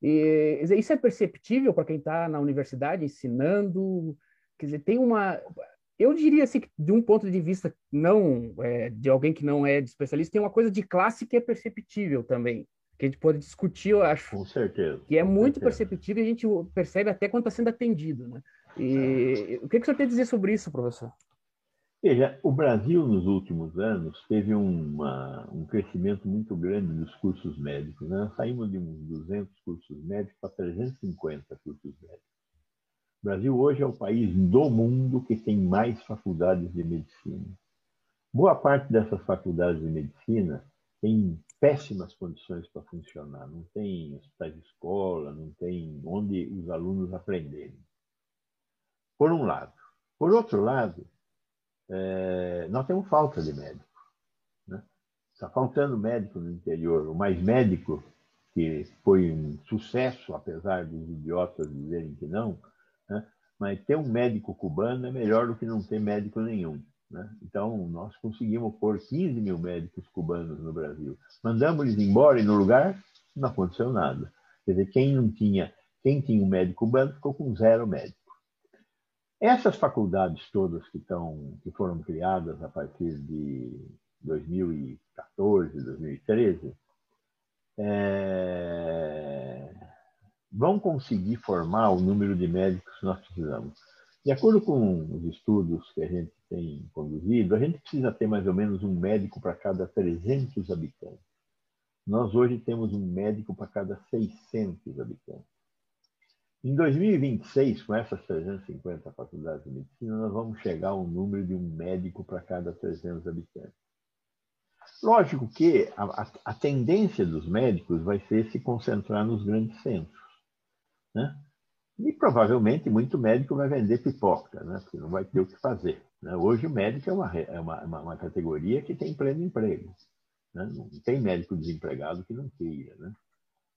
E, isso é perceptível para quem está na universidade ensinando, quer dizer, tem uma... Eu diria assim, que de um ponto de vista não é, de alguém que não é de especialista, tem uma coisa de classe que é perceptível também, que a gente pode discutir, eu acho. Com certeza. Que é muito certeza. perceptível e a gente percebe até quando está sendo atendido, né? E o que, que o senhor tem a dizer sobre isso, professor? Veja, o Brasil nos últimos anos teve uma, um crescimento muito grande dos cursos médicos. Né? Saímos de uns 200 cursos médicos para 350 cursos médicos. O Brasil hoje é o país do mundo que tem mais faculdades de medicina. Boa parte dessas faculdades de medicina tem péssimas condições para funcionar. Não tem hospitais de escola, não tem onde os alunos aprenderem por um lado. Por outro lado, é, nós temos falta de médico. Né? Está faltando médico no interior. O mais médico, que foi um sucesso, apesar dos idiotas dizerem que não, né? mas ter um médico cubano é melhor do que não ter médico nenhum. Né? Então, nós conseguimos pôr 15 mil médicos cubanos no Brasil. Mandamos-eles embora e no lugar não aconteceu nada. Quer dizer, quem não tinha, quem tinha um médico cubano ficou com zero médico. Essas faculdades todas que, estão, que foram criadas a partir de 2014, 2013, é, conseguir formar o número de médicos que nós precisamos. De acordo com os estudos que a gente tem conduzido, a gente precisa ter mais ou menos um médico para cada 300 habitantes. Nós hoje temos um médico para cada 600 habitantes. Em 2026, com essas 350 faculdades de medicina, nós vamos chegar a um número de um médico para cada 300 habitantes. Lógico que a, a, a, tendência dos médicos vai ser se concentrar nos grandes centros. Né? E provavelmente muito médico vai vender pipoca, né? porque não vai ter o que fazer. Né? Hoje o médico é uma, é uma, uma, categoria que tem pleno emprego. Né? Não tem médico desempregado que não queira. Né?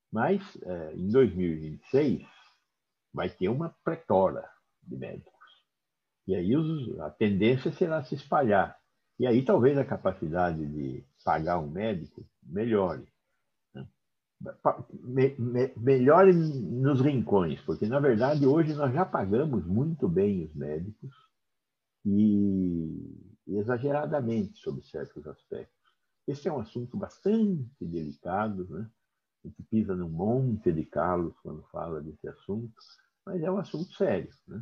Mas é, em 2026 vai ter uma pretora de médicos. E aí os, a tendência será se espalhar. E aí talvez a capacidade de pagar um médico melhore. Né? Me, me, melhore nos rincões, porque na verdade hoje nós já pagamos muito bem os médicos e, exageradamente sobre certos aspectos. Esse é um assunto bastante delicado, né? A gente pisa num monte de calos quando fala desse assunto, mas é um assunto sério. Né?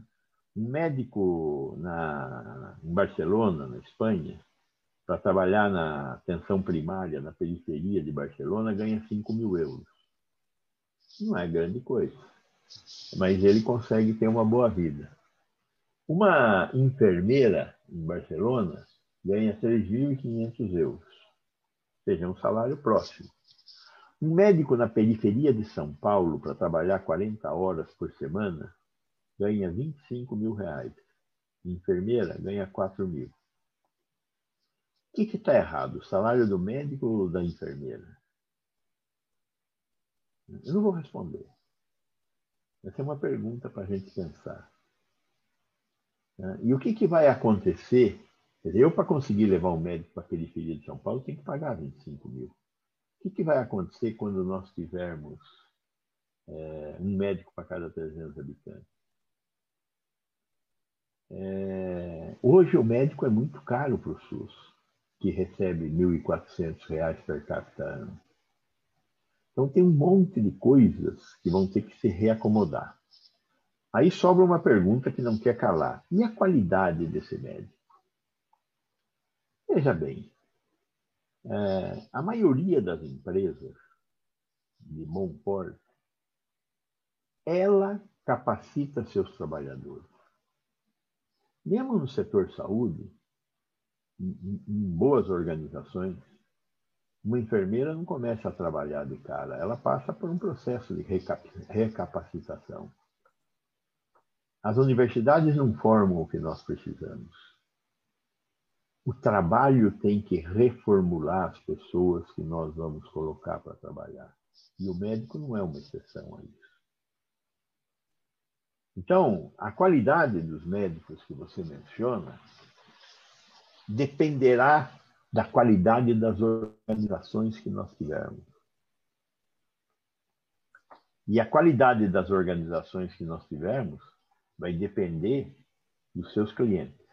Um médico na, em Barcelona, na Espanha, para trabalhar na atenção primária, na periferia de Barcelona, ganha 5 mil euros. Não é grande coisa, mas ele consegue ter uma boa vida. Uma enfermeira em Barcelona ganha 3.500 euros, ou seja, um salário próximo. Um médico na periferia de São Paulo, para trabalhar 40 horas por semana, ganha 25 mil reais. Enfermeira ganha 4 mil. O que está errado? O salário do médico ou da enfermeira? Eu não vou responder. Essa é uma pergunta para a gente pensar. Né? E o que, que vai acontecer? Eu, para conseguir levar um médico para a periferia de São Paulo, tenho que pagar 25 mil. Que, que vai acontecer quando nós tivermos é, um médico para cada 300 habitantes? É, hoje o médico é muito caro para o SUS, que recebe R$ 1.400 per capita ano. Então tem um monte de coisas que vão ter que se reacomodar. Aí sobra uma pergunta que não quer calar. E a qualidade desse médico? Veja bem, é, a maioria das empresas de bom porte, ela capacita seus trabalhadores. Mesmo no setor saúde, em, em boas organizações, uma enfermeira não começa a trabalhar de cara, ela passa por um processo de recapacitação. As universidades não formam o que nós precisamos o trabalho tem que reformular as pessoas que nós vamos colocar para trabalhar. E o médico não é uma exceção a isso. Então, a qualidade dos médicos que você menciona dependerá da qualidade das organizações que nós tivermos. E a qualidade das organizações que nós tivermos vai depender dos seus clientes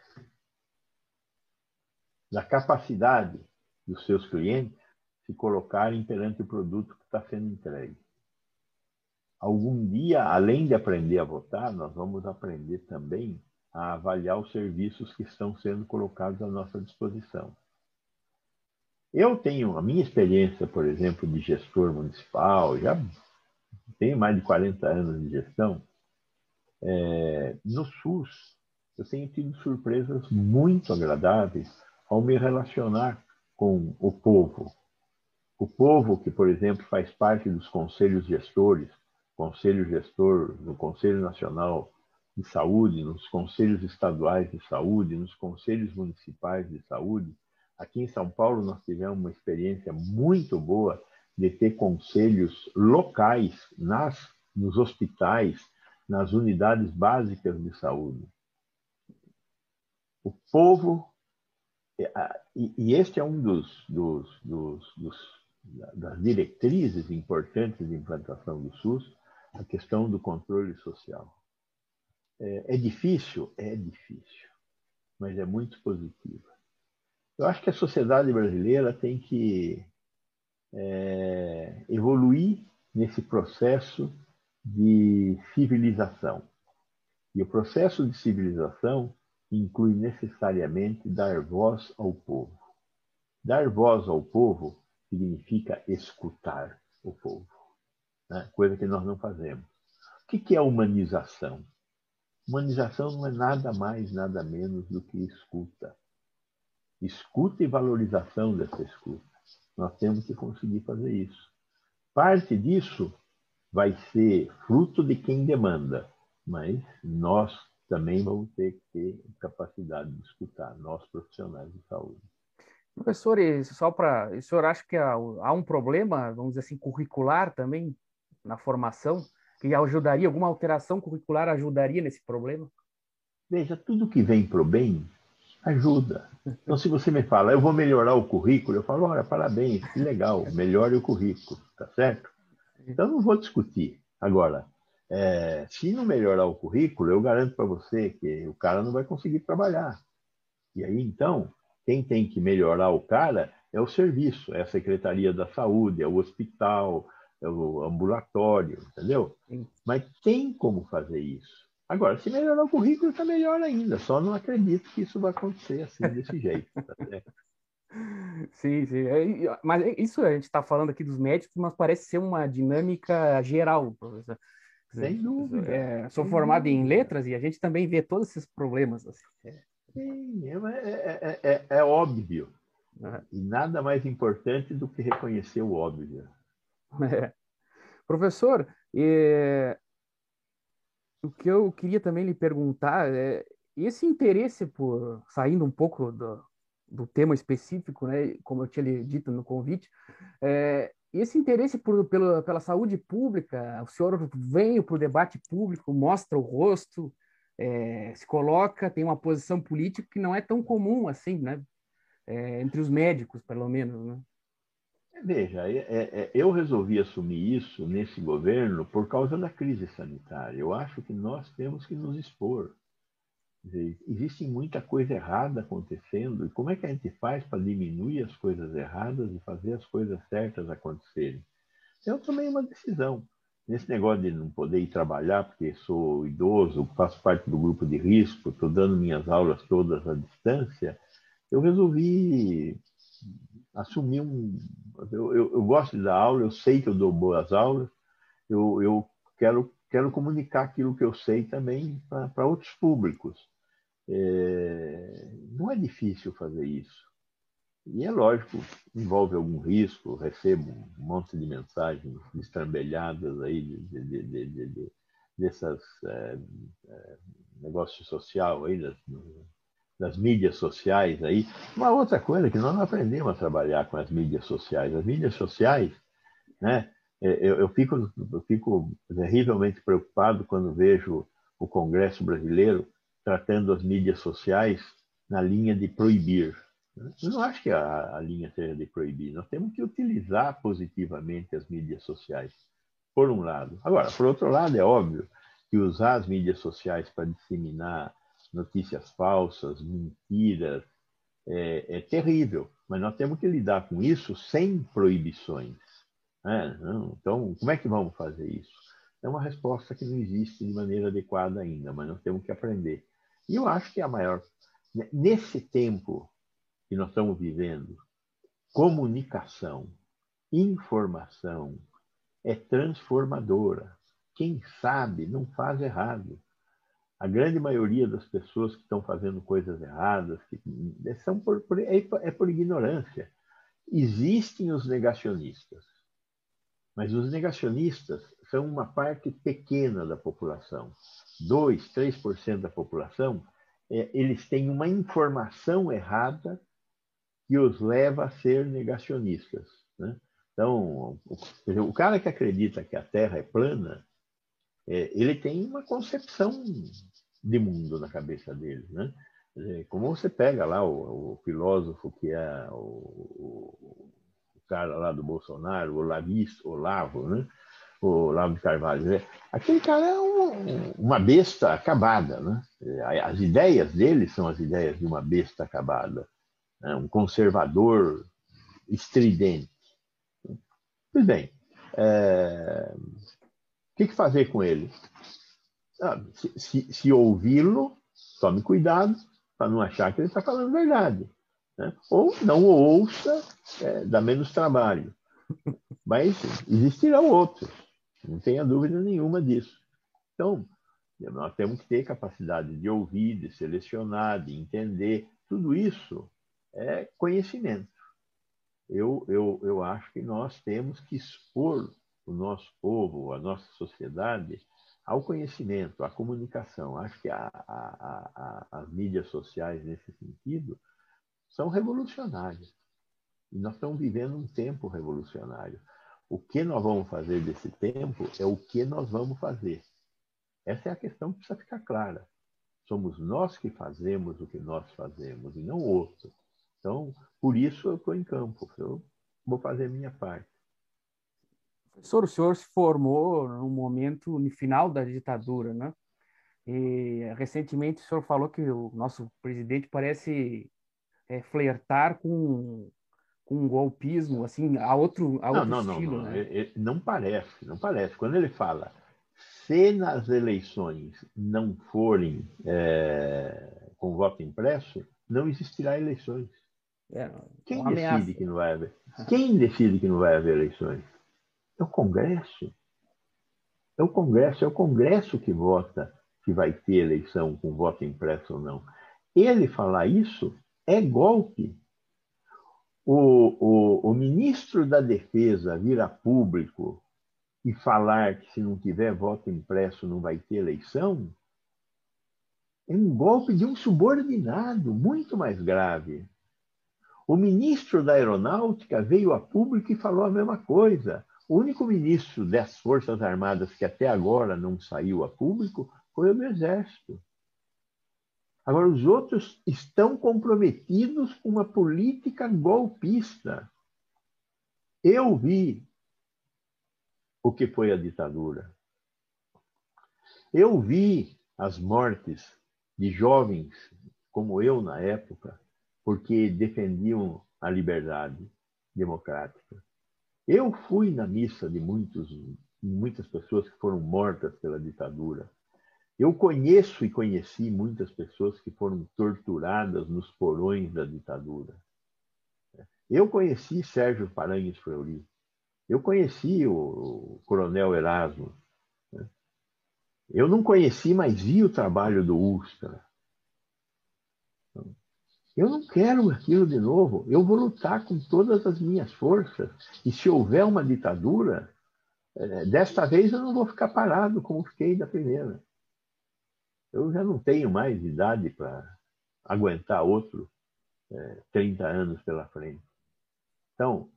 da capacidade dos seus clientes se colocarem perante o produto que está sendo entregue. Algum dia, além de aprender a votar, nós vamos aprender também a avaliar os serviços que estão sendo colocados à nossa disposição. Eu tenho a minha experiência, por exemplo, de gestor municipal, já tenho mais de 40 anos de gestão. É, no SUS, eu tenho tido surpresas muito agradáveis ao me relacionar com o povo. O povo que, por exemplo, faz parte dos conselhos gestores, conselho gestor no Conselho Nacional de Saúde, nos conselhos estaduais de saúde, nos conselhos municipais de saúde. Aqui em São Paulo nós tivemos uma experiência muito boa de ter conselhos locais nas nos hospitais, nas unidades básicas de saúde. O povo é, e este é um dos, dos, dos, dos, das diretrizes importantes de implantação do SUS, a questão do controle social. É, é difícil? É difícil, mas é muito positiva. Eu acho que a sociedade brasileira tem que é, evoluir nesse processo de civilização. E o processo de civilização inclui necessariamente dar voz ao povo. Dar voz ao povo significa escutar o povo, né? coisa que nós não fazemos. O que é humanização? Humanização não é nada mais, nada menos do que escuta. Escuta e valorização dessa escuta. Nós temos que conseguir fazer isso. Parte disso vai ser fruto de quem demanda, mas nós também vamos ter que ter capacidade de escutar, nós profissionais de saúde. Professor, só para. O senhor acha que há, há um problema, vamos dizer assim, curricular também na formação? Que ajudaria, alguma alteração curricular ajudaria nesse problema? Veja, tudo que vem para o bem ajuda. Então, se você me fala, eu vou melhorar o currículo, eu falo, olha, parabéns, que legal, melhore o currículo, tá certo? Então, não vou discutir. Agora, é, se não melhorar o currículo, eu garanto para você que o cara não vai conseguir trabalhar. E aí, então, quem tem que melhorar o cara é o serviço, é a Secretaria da Saúde, é o hospital, é o ambulatório, entendeu? Mas tem como fazer isso. Agora, se melhorar o currículo, está melhor ainda. Só não acredito que isso vai acontecer assim, desse jeito. Tá <laughs> sim, sim. É, mas isso a gente está falando aqui dos médicos, mas parece ser uma dinâmica geral, professor. Sem dúvida. É, sou formado em letras e a gente também vê todos esses problemas. Assim. É. Sim, é, é, é, é óbvio. E nada mais importante do que reconhecer o óbvio. <laughs> Professor, o que eu queria também lhe perguntar é esse interesse por, saindo um pouco do, do tema específico, né, como eu tinha lhe dito no convite, é, esse interesse por, pela, pela saúde pública, o senhor vem para o debate público, mostra o rosto, é, se coloca, tem uma posição política que não é tão comum assim, né? É, entre os médicos, pelo menos, né? Veja, é, é, é, eu resolvi assumir isso nesse governo por causa da crise sanitária. Eu acho que nós temos que nos expor. Dizer, existe muita coisa errada acontecendo, e como é que a gente faz para diminuir as coisas erradas e fazer as coisas certas acontecerem? Eu tomei uma decisão. Nesse negócio de não poder ir trabalhar porque sou idoso, faço parte do grupo de risco, estou dando minhas aulas todas à distância, eu resolvi assumir um. Eu, eu, eu, gosto de dar aula, eu sei que eu dou boas aulas, eu, eu quero, quero comunicar aquilo que eu sei também para outros públicos. É, não é difícil fazer isso. E é lógico, envolve algum risco, recebo um monte de mensagens estrambelhadas aí de, de, de, de dessas é, é, negócio social aí, das, das mídias sociais aí. Uma outra coisa que nós não aprendemos a trabalhar com as mídias sociais. As mídias sociais, né? É, eu, eu fico, eu fico terrivelmente preocupado quando vejo o Congresso brasileiro tratando as mídias sociais na linha de proibir. Eu não acho que a, a linha seja de proibir. Nós temos que utilizar positivamente as mídias sociais, por um lado. Agora, por outro lado, é óbvio que usar as mídias sociais para disseminar notícias falsas, mentiras, é, é, terrível. Mas nós temos que lidar com isso sem proibições. Né? Então, como é que vamos fazer isso? É uma resposta que não existe de maneira adequada ainda, mas nós temos que aprender. E eu acho que a maior. Nesse tempo que nós estamos vivendo, comunicação, informação, é transformadora. Quem sabe não faz errado. A grande maioria das pessoas que estão fazendo coisas erradas que, são por, por, é, é por ignorância. Existem os negacionistas, mas os negacionistas são uma parte pequena da população. 2, 3% da população, é, eles têm uma informação errada que os leva a ser negacionistas. Né? Então, o cara que acredita que a Terra é plana, é, ele tem uma concepção de mundo na cabeça dele. Né? Como você pega lá o, o filósofo que é o, o, o, cara lá do Bolsonaro, o Lavis, Olavo, né? O Olavo de Carvalho, aquele cara é um, uma besta acabada. Né? As ideias dele são as ideias de uma besta acabada né, um conservador estridente. Pois bem, é, o que, fazer com ele? Ah, se, se, se ouvi-lo, tome cuidado para não achar que ele está falando verdade. Né? Ou não ouça, é, dá menos trabalho. Mas existirão outros, não tenha dúvida nenhuma disso. Então, nós temos que ter capacidade de ouvir, de selecionar, de entender. Tudo isso é conhecimento. Eu, eu, eu acho que nós temos que expor o nosso povo, a nossa sociedade, ao conhecimento, à comunicação. Acho que a, a, a, as mídias sociais, nesse sentido, são revolucionárias. E nós estamos vivendo um tempo revolucionário. O que nós vamos fazer desse tempo é o que nós vamos fazer. Essa é a questão que precisa ficar clara. Somos nós que fazemos o que nós fazemos e não outro. Então, por isso eu estou em campo. Eu vou fazer a minha parte. Professor, o senhor se formou no momento no final da ditadura, né? E recentemente o senhor falou que o nosso presidente parece é, flertar com um golpismo, assim, a outro, a outro não, não, estilo, não, não. né? Não parece, não parece. Quando ele fala, se nas eleições não forem é, com voto impresso, não existirá eleições. É, Quem decide ameaça. que não vai haver? Quem decide que não vai haver eleições? É o Congresso. É o Congresso, é o Congresso que vota se vai ter eleição com voto impresso ou não. Ele falar isso é golpe. O, o, o ministro da Defesa vir a público e falar que se não tiver voto impresso não vai ter eleição é um golpe de um subordinado muito mais grave. O ministro da Aeronáutica veio a público e falou a mesma coisa. O único ministro das Forças Armadas que até agora não saiu a público foi o do Exército. Agora, os outros estão comprometidos com uma política golpista. Eu vi o que foi a ditadura. Eu vi as mortes de jovens como eu na época, porque defendiam a liberdade democrática. Eu fui na missa de muitos, muitas pessoas que foram mortas pela ditadura. Eu conheço e conheci muitas pessoas que foram torturadas nos porões da ditadura. Eu conheci Sérgio Paranhos Fleury. Eu conheci o, Coronel Erasmo. Eu não conheci, mas vi o trabalho do Ustra. Eu não quero aquilo de novo. Eu vou lutar com todas as minhas forças. E se houver uma ditadura, é, desta vez eu não vou ficar parado como fiquei da primeira. Eu já não tenho mais idade para aguentar outro é, 30 anos pela frente. Então,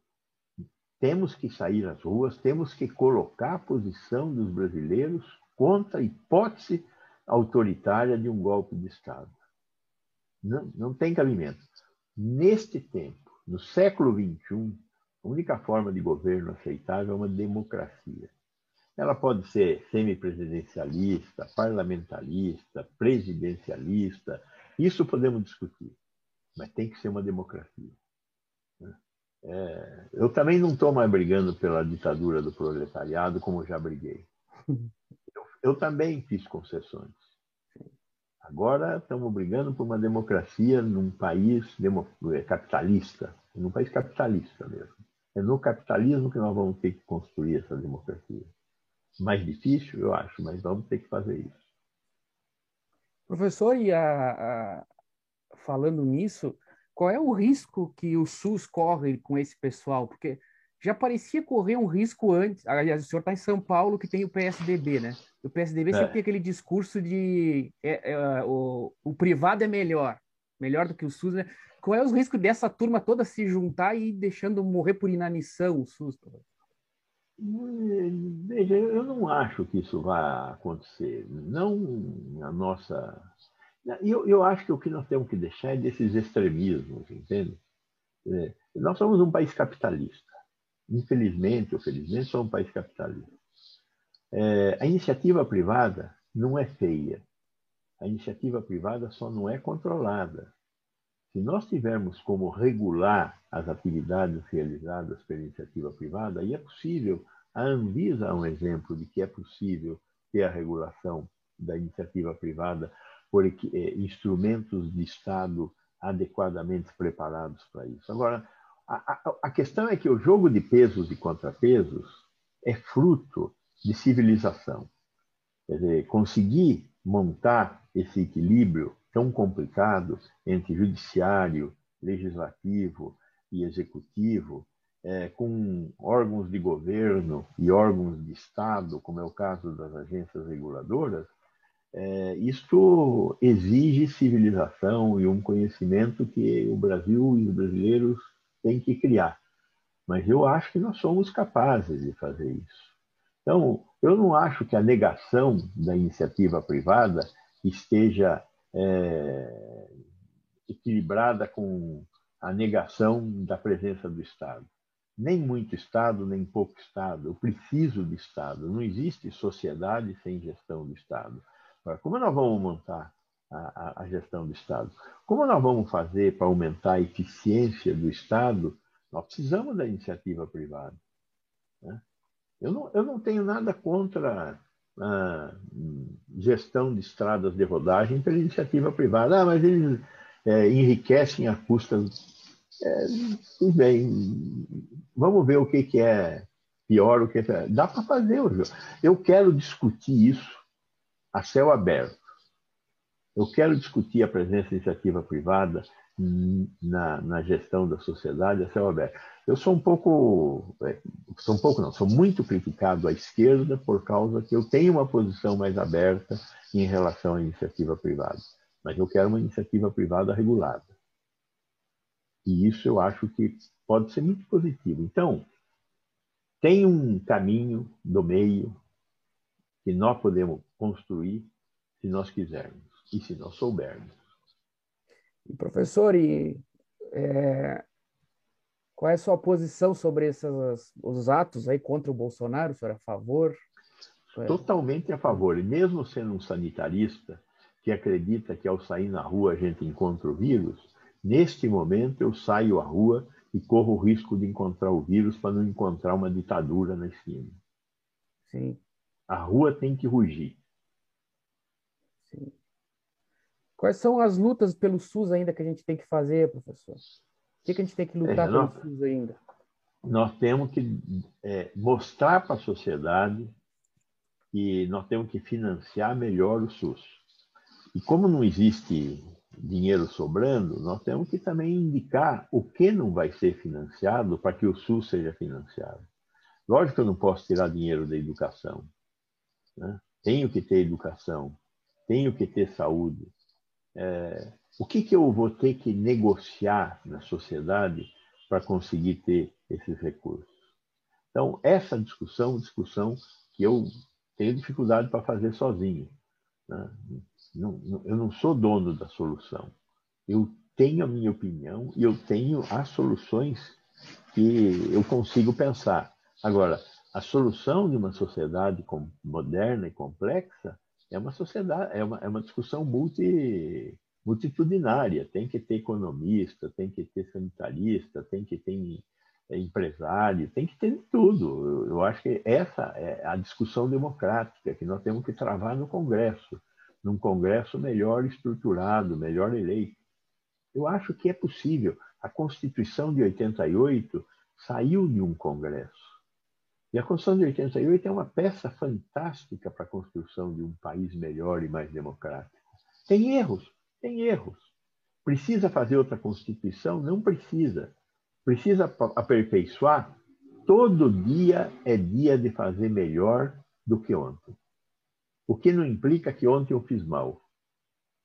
temos que sair às ruas, temos que colocar a posição dos brasileiros contra a hipótese autoritária de um golpe de Estado. Não, não tem cabimento. Neste tempo, no século XXI, a única forma de governo aceitável é uma democracia. Ela pode ser semipresidencialista, parlamentarista, presidencialista, isso podemos discutir, mas tem que ser uma democracia. Né? É, eu também não estou mais brigando pela ditadura do proletariado como já briguei. <laughs> Eu, eu também fiz concessões. Agora estamos brigando por uma democracia num país é, capitalista, num país capitalista mesmo. É no capitalismo que nós vamos ter que construir essa democracia. Mais difícil, eu acho, mas vamos ter que fazer isso. Professor, e a, a, falando nisso, qual é o risco que o SUS corre com esse pessoal? Porque já parecia correr um risco antes. Aliás, o senhor está em São Paulo, que tem o PSDB, né? O PSDB é. sempre tem aquele discurso de é, é, o, o privado é melhor, melhor do que o SUS, né? Qual é o risco dessa turma toda se juntar e deixando morrer por inanição o SUS? Veja, eu não acho que isso vai acontecer. Não a nossa. Eu, eu acho que o que nós temos que deixar é desses extremismos, entende? É, nós somos um país capitalista. Infelizmente ou felizmente, somos um país capitalista. É, a iniciativa privada não é feia. A iniciativa privada só não é controlada. Se nós tivermos como regular as atividades realizadas pela iniciativa privada, aí é possível A Anvisa é um exemplo de que é possível ter a regulação da iniciativa privada por é, instrumentos de Estado adequadamente preparados para isso. Agora, a, a, a questão é que o jogo de pesos e contrapesos é fruto de civilização. Quer dizer, conseguir montar esse equilíbrio tão complicado entre judiciário, legislativo e executivo, é, com órgãos de governo e órgãos de Estado, como é o caso das agências reguladoras, é, isto exige civilização e um conhecimento que o Brasil e os brasileiros têm que criar. Mas eu acho que nós somos capazes de fazer isso. Então, eu não acho que a negação da iniciativa privada esteja é, equilibrada com a negação da presença do Estado. Nem muito Estado, nem pouco Estado. Eu preciso de Estado. Não existe sociedade sem gestão do Estado. Agora, como nós vamos montar a, a, gestão do Estado? Como nós vamos fazer para aumentar a eficiência do Estado? Nós precisamos da iniciativa privada. Né? Eu, não, eu não tenho nada contra gestão de estradas de rodagem pela iniciativa privada. Ah, mas eles é, enriquecem a custa. É, tudo bem, vamos ver o que, que é pior, o que é. Dá para fazer, eu quero discutir isso a céu aberto. Eu quero discutir a presença da iniciativa privada na, na, gestão da sociedade a céu aberto. Eu sou um pouco, é, sou um pouco não, sou muito criticado à esquerda por causa que eu tenho uma posição mais aberta em relação à iniciativa privada. Mas eu quero uma iniciativa privada regulada. E isso eu acho que pode ser muito positivo. Então, tem um caminho do meio que nós podemos construir se nós quisermos e se nós soubermos. Professor, e, é, qual é a sua posição sobre esses, os atos aí contra o Bolsonaro? O senhor é a favor? É? Totalmente a favor. E mesmo sendo um sanitarista que acredita que ao sair na rua a gente encontra o vírus, neste momento eu saio à rua e corro o risco de encontrar o vírus para não encontrar uma ditadura na esquina. Sim. A rua tem que rugir. Sim. Quais são as lutas pelo SUS ainda que a gente tem que fazer, professor? O que, que a gente tem que lutar é, nós, pelo SUS ainda? Nós temos que é, mostrar para a sociedade que nós temos que financiar melhor o SUS. E como não existe dinheiro sobrando, nós temos que também indicar o que não vai ser financiado para que o SUS seja financiado. Lógico que eu não posso tirar dinheiro da educação. Né? Tenho que ter educação, tenho que ter saúde. É, o que, que eu vou ter que negociar na sociedade para conseguir ter esses recursos? Então, essa discussão discussão que eu tenho dificuldade para fazer sozinho. Né? Não, não, eu não sou dono da solução. Eu tenho a minha opinião e eu tenho as soluções que eu consigo pensar. Agora, a solução de uma sociedade moderna e complexa é uma sociedade, é uma, é uma discussão multi, multitudinária. Tem que ter economista, tem que ter sanitarista, tem que ter é, empresário, tem que ter tudo. Eu acho que essa é a discussão democrática que nós temos que travar no Congresso, num Congresso melhor estruturado, melhor eleito. Eu acho que é possível. A Constituição de 88 saiu de um Congresso. E a Constituição de 88 é uma peça fantástica para a construção de um país melhor e mais democrático. Tem erros, tem erros. Precisa fazer outra Constituição? Não precisa. Precisa aperfeiçoar? Todo dia é dia de fazer melhor do que ontem. O que não implica que ontem eu fiz mal.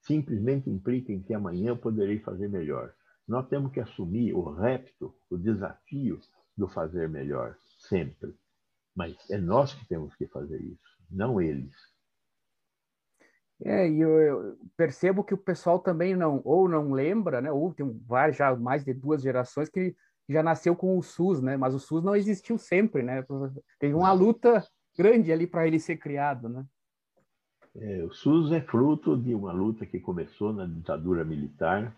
Simplesmente implica em que amanhã eu poderei fazer melhor. Nós temos que assumir o repto, o desafio do fazer melhor, sempre. Mas é nós que temos que fazer isso, não eles. É, e eu, eu, percebo que o pessoal também não, ou não lembra, né? Ou tem várias, já mais de duas gerações que já nasceu com o SUS, né? Mas o SUS não existiu sempre, né? Teve uma luta grande ali para ele ser criado, né? É, o SUS é fruto de uma luta que começou na ditadura militar,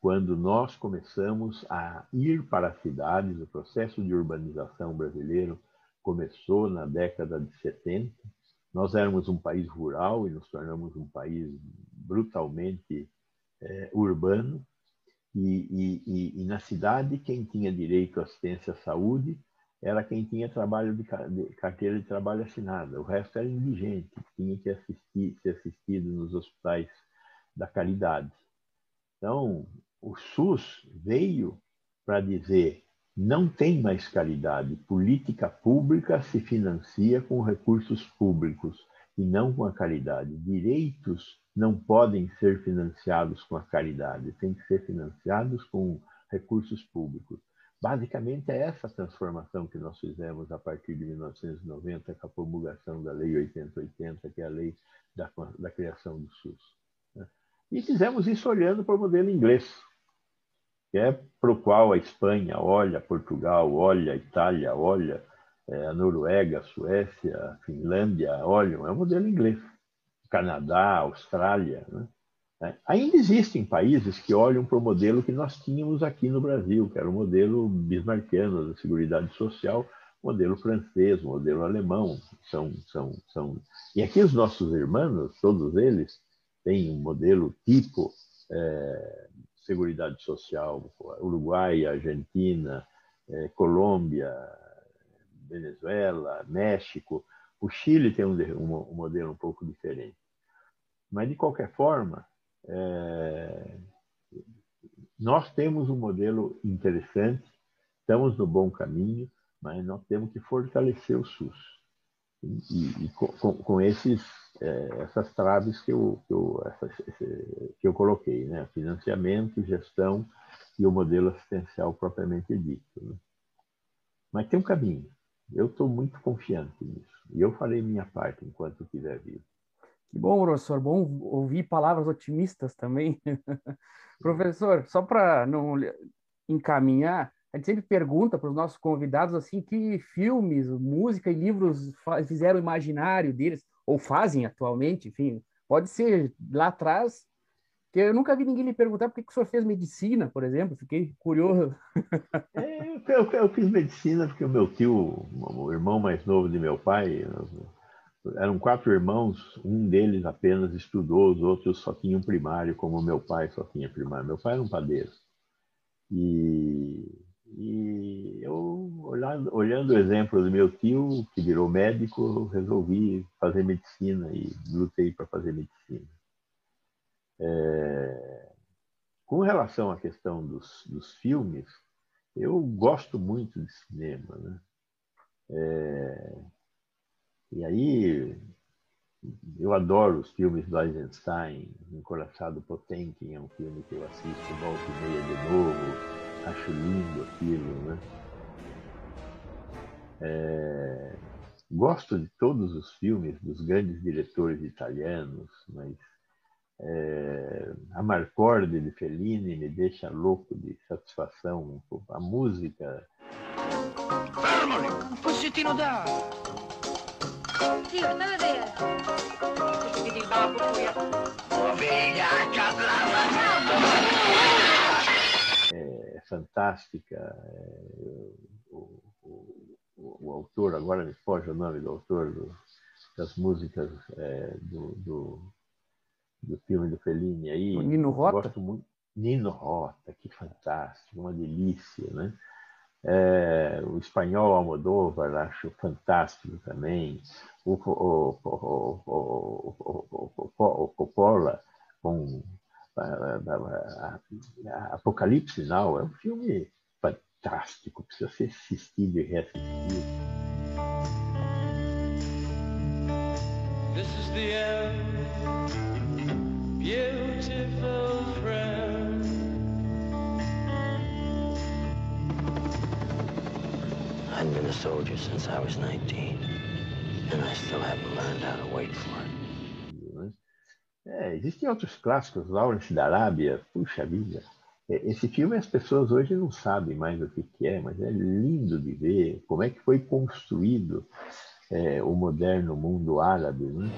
quando nós começamos a ir para as cidades, o processo de urbanização brasileiro começou na década de 70. Nós éramos um país rural e nos tornamos um país brutalmente é, urbano. E, e, e, na cidade, quem tinha direito à assistência à saúde era quem tinha trabalho de, de carteira de trabalho assinada. O resto era indigente, tinha que assistir, ser assistido nos hospitais da caridade. Então, o SUS veio para dizer não tem mais caridade. Política pública se financia com recursos públicos e não com a caridade. Direitos não podem ser financiados com a caridade, têm que ser financiados com recursos públicos. Basicamente, é essa transformação que nós fizemos a partir de 1990, com a promulgação da Lei 8080, que é a lei da, da criação do SUS. Né? E fizemos isso olhando para o modelo inglês, que é para o qual a Espanha olha, Portugal olha, Itália olha, é, a Noruega, a Suécia, a Finlândia olham, é o modelo inglês. Canadá, Austrália. Né? É, ainda existem países que olham para o modelo que nós tínhamos aqui no Brasil, que era o modelo bismarckiano da Seguridade Social, modelo francês, modelo alemão. São, são, são... E aqui os nossos irmãos, todos eles, têm um modelo tipo é, Seguridade Social, Uruguai, Argentina, é, Colômbia, Venezuela, México. O Chile tem um, um, um, modelo um pouco diferente. Mas, de qualquer forma, é, nós temos um modelo interessante, estamos no bom caminho, mas nós temos que fortalecer o SUS. E, e com, com, esses, é, essas traves que eu, que eu, que eu coloquei, né? financiamento, gestão e o modelo assistencial propriamente dito. Né? Mas tem um caminho. Eu estou muito confiante nisso. E eu farei minha parte enquanto estiver vivo. Que bom, professor. Bom ouvir palavras otimistas também. <laughs> professor, só para não encaminhar, a gente sempre pergunta para os nossos convidados assim que filmes, música e livros fizeram o imaginário deles ou fazem atualmente, enfim, pode ser lá atrás que eu nunca vi ninguém me perguntar por que, o senhor fez medicina, por exemplo. Fiquei curioso. <laughs> É, eu, eu, fiz medicina porque o meu tio, o irmão mais novo de meu pai, eram quatro irmãos, um deles apenas estudou, os outros só tinham primário, como meu pai só tinha primário. Meu pai era um padeiro. E, e eu, olhando, olhando o exemplo do meu tio, que virou médico, resolvi fazer medicina e lutei para fazer medicina. É, com relação à questão dos, dos filmes, eu gosto muito de cinema, né? É, e aí eu adoro os filmes do Eisenstein, Encoraçado Potemkin é um filme que eu assisto volta e meia de novo, acho lindo aquilo, né? É, gosto de todos os filmes dos grandes diretores italianos, mas é, a Marcorde de Fellini me deixa louco de satisfação. A música. Fermoli, un pezzettino d'acqua. Zio, stai a vedere. Vedi il babbo qui. Fantástica. É, o, o, o, o, autor, agora me foge o nome do autor do, das músicas é, do, do do filme do Fellini aí. O Nino Rota? Gosto muito. Nino Rota, que fantástico, uma delícia, né? É, o espanhol Almodóvar acho fantástico também. O, o, o, o Coppola com Apocalipse Now é um filme fantástico, precisa ser assistido e reassistido. This is the end beautiful friend. I've been a soldier since I was 19, and I still haven't learned how to wait for it. É, existem outros clássicos, Lawrence da Arábia, puxa vida. É, esse filme as pessoas hoje não sabem mais o que é, mas é lindo de ver como é que foi construído é, o moderno mundo árabe. Né?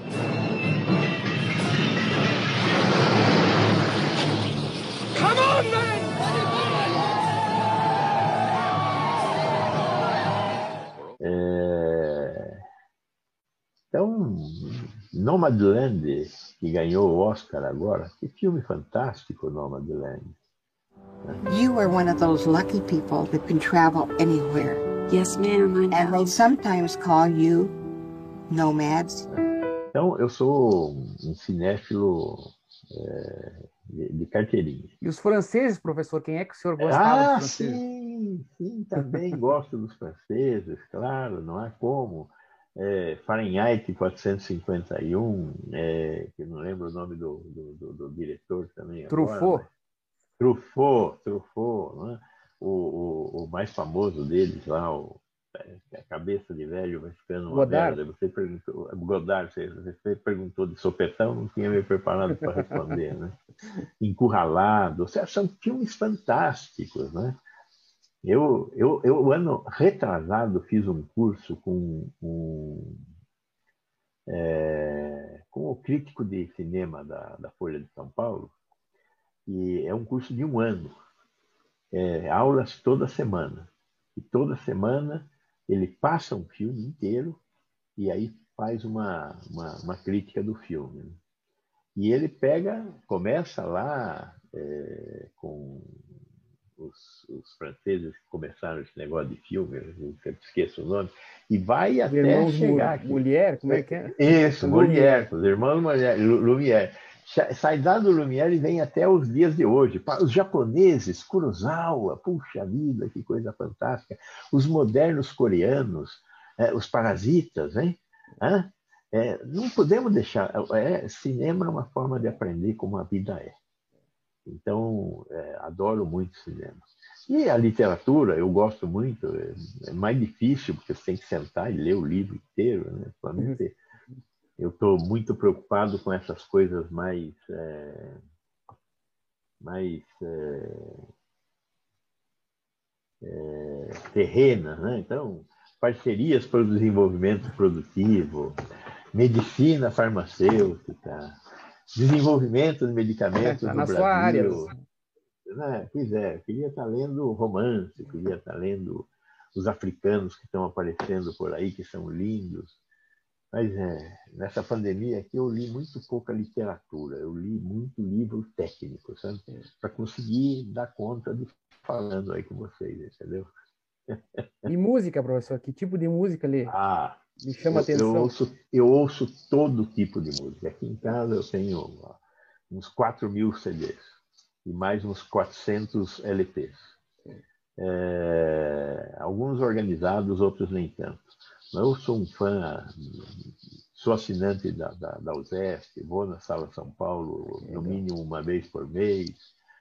Nomadland, que ganhou o Oscar agora, que filme fantástico, Nomadland. You are one of those lucky people that can travel anywhere. Yes, ma'am. And they sometimes call you nomads. Então, eu sou um cinéfilo é, de, de, carteirinha. E os franceses, professor, quem é que o senhor gostava ah, dos franceses? sim, sim, também <laughs> gosto dos franceses, claro, não há como. É, Fahrenheit 451, é, que eu não lembro o nome do, do, do, do diretor também. Truffaut. Agora, Truffaut, Truffaut, né? o, o, o, mais famoso deles lá, o, a cabeça de velho vai ficando uma Godard. merda. Você perguntou, Godard, você, você perguntou de sopetão, não tinha me preparado para responder, né? <laughs> Encurralado, são filmes fantásticos, né? Eu, eu, eu, ano retrasado, fiz um curso com, um, é, com o crítico de cinema da, da Folha de São Paulo, e é um curso de um ano, é, aulas toda semana. E toda semana ele passa um filme inteiro e aí faz uma, uma, uma crítica do filme. Né? E ele pega, começa lá é, com os, os, franceses que começaram esse negócio de filme, eu sempre esqueço o nome, e vai até irmãos chegar aqui. Mulher, como é que é? Isso, Mulher, os irmãos Mulher, Lumière. Sai lá do Lumière e vem até os dias de hoje. Os japoneses, Kurosawa, puxa vida, que coisa fantástica. Os modernos coreanos, é, os parasitas, hein? É, não podemos deixar. É, cinema é uma forma de aprender como a vida é. Então, é, adoro muito cinema. E a literatura, eu gosto muito. É, é, mais difícil, porque você tem que sentar e ler o livro inteiro, né? Principalmente eu estou muito preocupado com essas coisas mais é, mais é, é, terrenas, né? Então, parcerias para o desenvolvimento produtivo, medicina farmacêutica, desenvolvimento de medicamentos tá no Brasil. área. Né? Pois é, eu queria estar lendo romance, queria estar lendo os africanos que estão aparecendo por aí, que são lindos. Mas é, nessa pandemia aqui eu li muito pouca literatura, eu li muito livro técnico, sabe? Para conseguir dar conta de falando aí com vocês, entendeu? E música, professor? Que tipo de música lê? Ah, Me chama eu, atenção. Eu ouço, eu ouço todo tipo de música. Aqui em casa eu tenho uns 4 mil CDs e mais uns 400 LPs. É, alguns organizados, outros nem tanto. Eu sou um fã, sou assinante da, da, da USESP, vou na Sala São Paulo no mínimo uma vez por mês.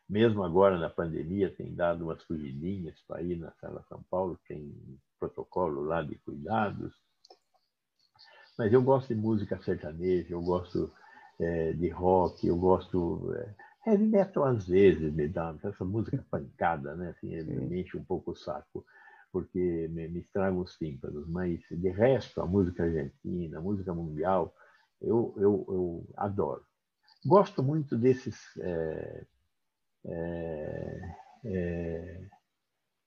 Mesmo agora na pandemia, tem dado umas fugidinhas para ir na Sala São Paulo, tem protocolo lá de cuidados. Mas eu gosto de música sertaneja, eu gosto é, de rock, eu gosto. É, heavy metal às vezes me dá, essa música <laughs> pancada, né? Assim, me enche um pouco o saco porque me, me estragam os tímpanos, mas de resto, a música argentina, a música mundial, eu, eu, eu adoro. Gosto muito desses é, é,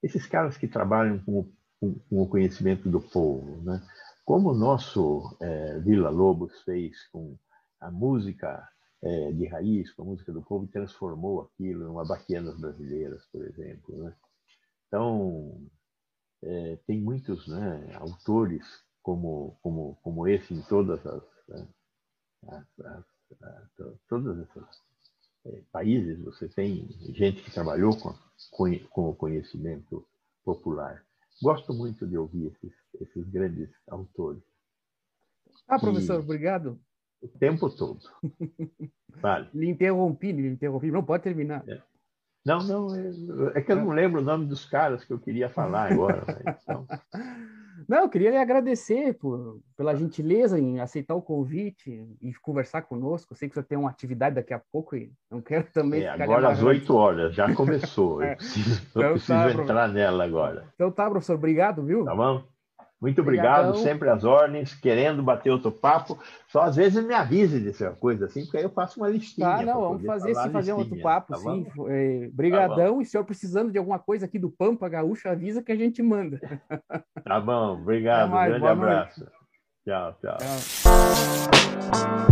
esses caras que trabalham com, com, com, o conhecimento do povo, né? Como o nosso é, Vila Lobos fez com a música é, de raiz, com a música do povo, transformou aquilo em uma baquianas brasileiras, por exemplo. Né? Então, é, tem muitos né, autores como, como, como esse em todas as, né, as, as, é, países você tem gente que trabalhou com, com, com o conhecimento popular. Gosto muito de ouvir esses, esses grandes autores. Ah, professor, E- obrigado. O tempo todo. <laughs> Vale. Lhe interrompi, lhe interrompi. Não pode terminar. Não, não, é- é que eu não lembro o nome dos caras que eu queria falar agora. mas, então, <laughs> Não, eu queria lhe agradecer por, pela gentileza em aceitar o convite e conversar conosco. Eu sei que você tem uma atividade daqui a pouco e não quero <laughs> também é, agora às amarrando. 8 horas, já começou. Eu <laughs> preciso, eu Então preciso tá, entrar nela agora. Então tá, professor, obrigado, viu? Tá bom? Muito obrigado, Obrigadão. sempre às ordens, querendo bater outro papo. Só às vezes me avise dessa coisa assim, porque aí eu faço uma listinha. Tá, não, vamos fazer fazer um outro papo, tá sim. bom? É, brigadão, e se senhor precisando de alguma coisa aqui do Pampa Gaúcho, avisa que a gente manda. Tá bom, obrigado, mais, grande boa noite. abraço. Tchau, tchau. Tchau.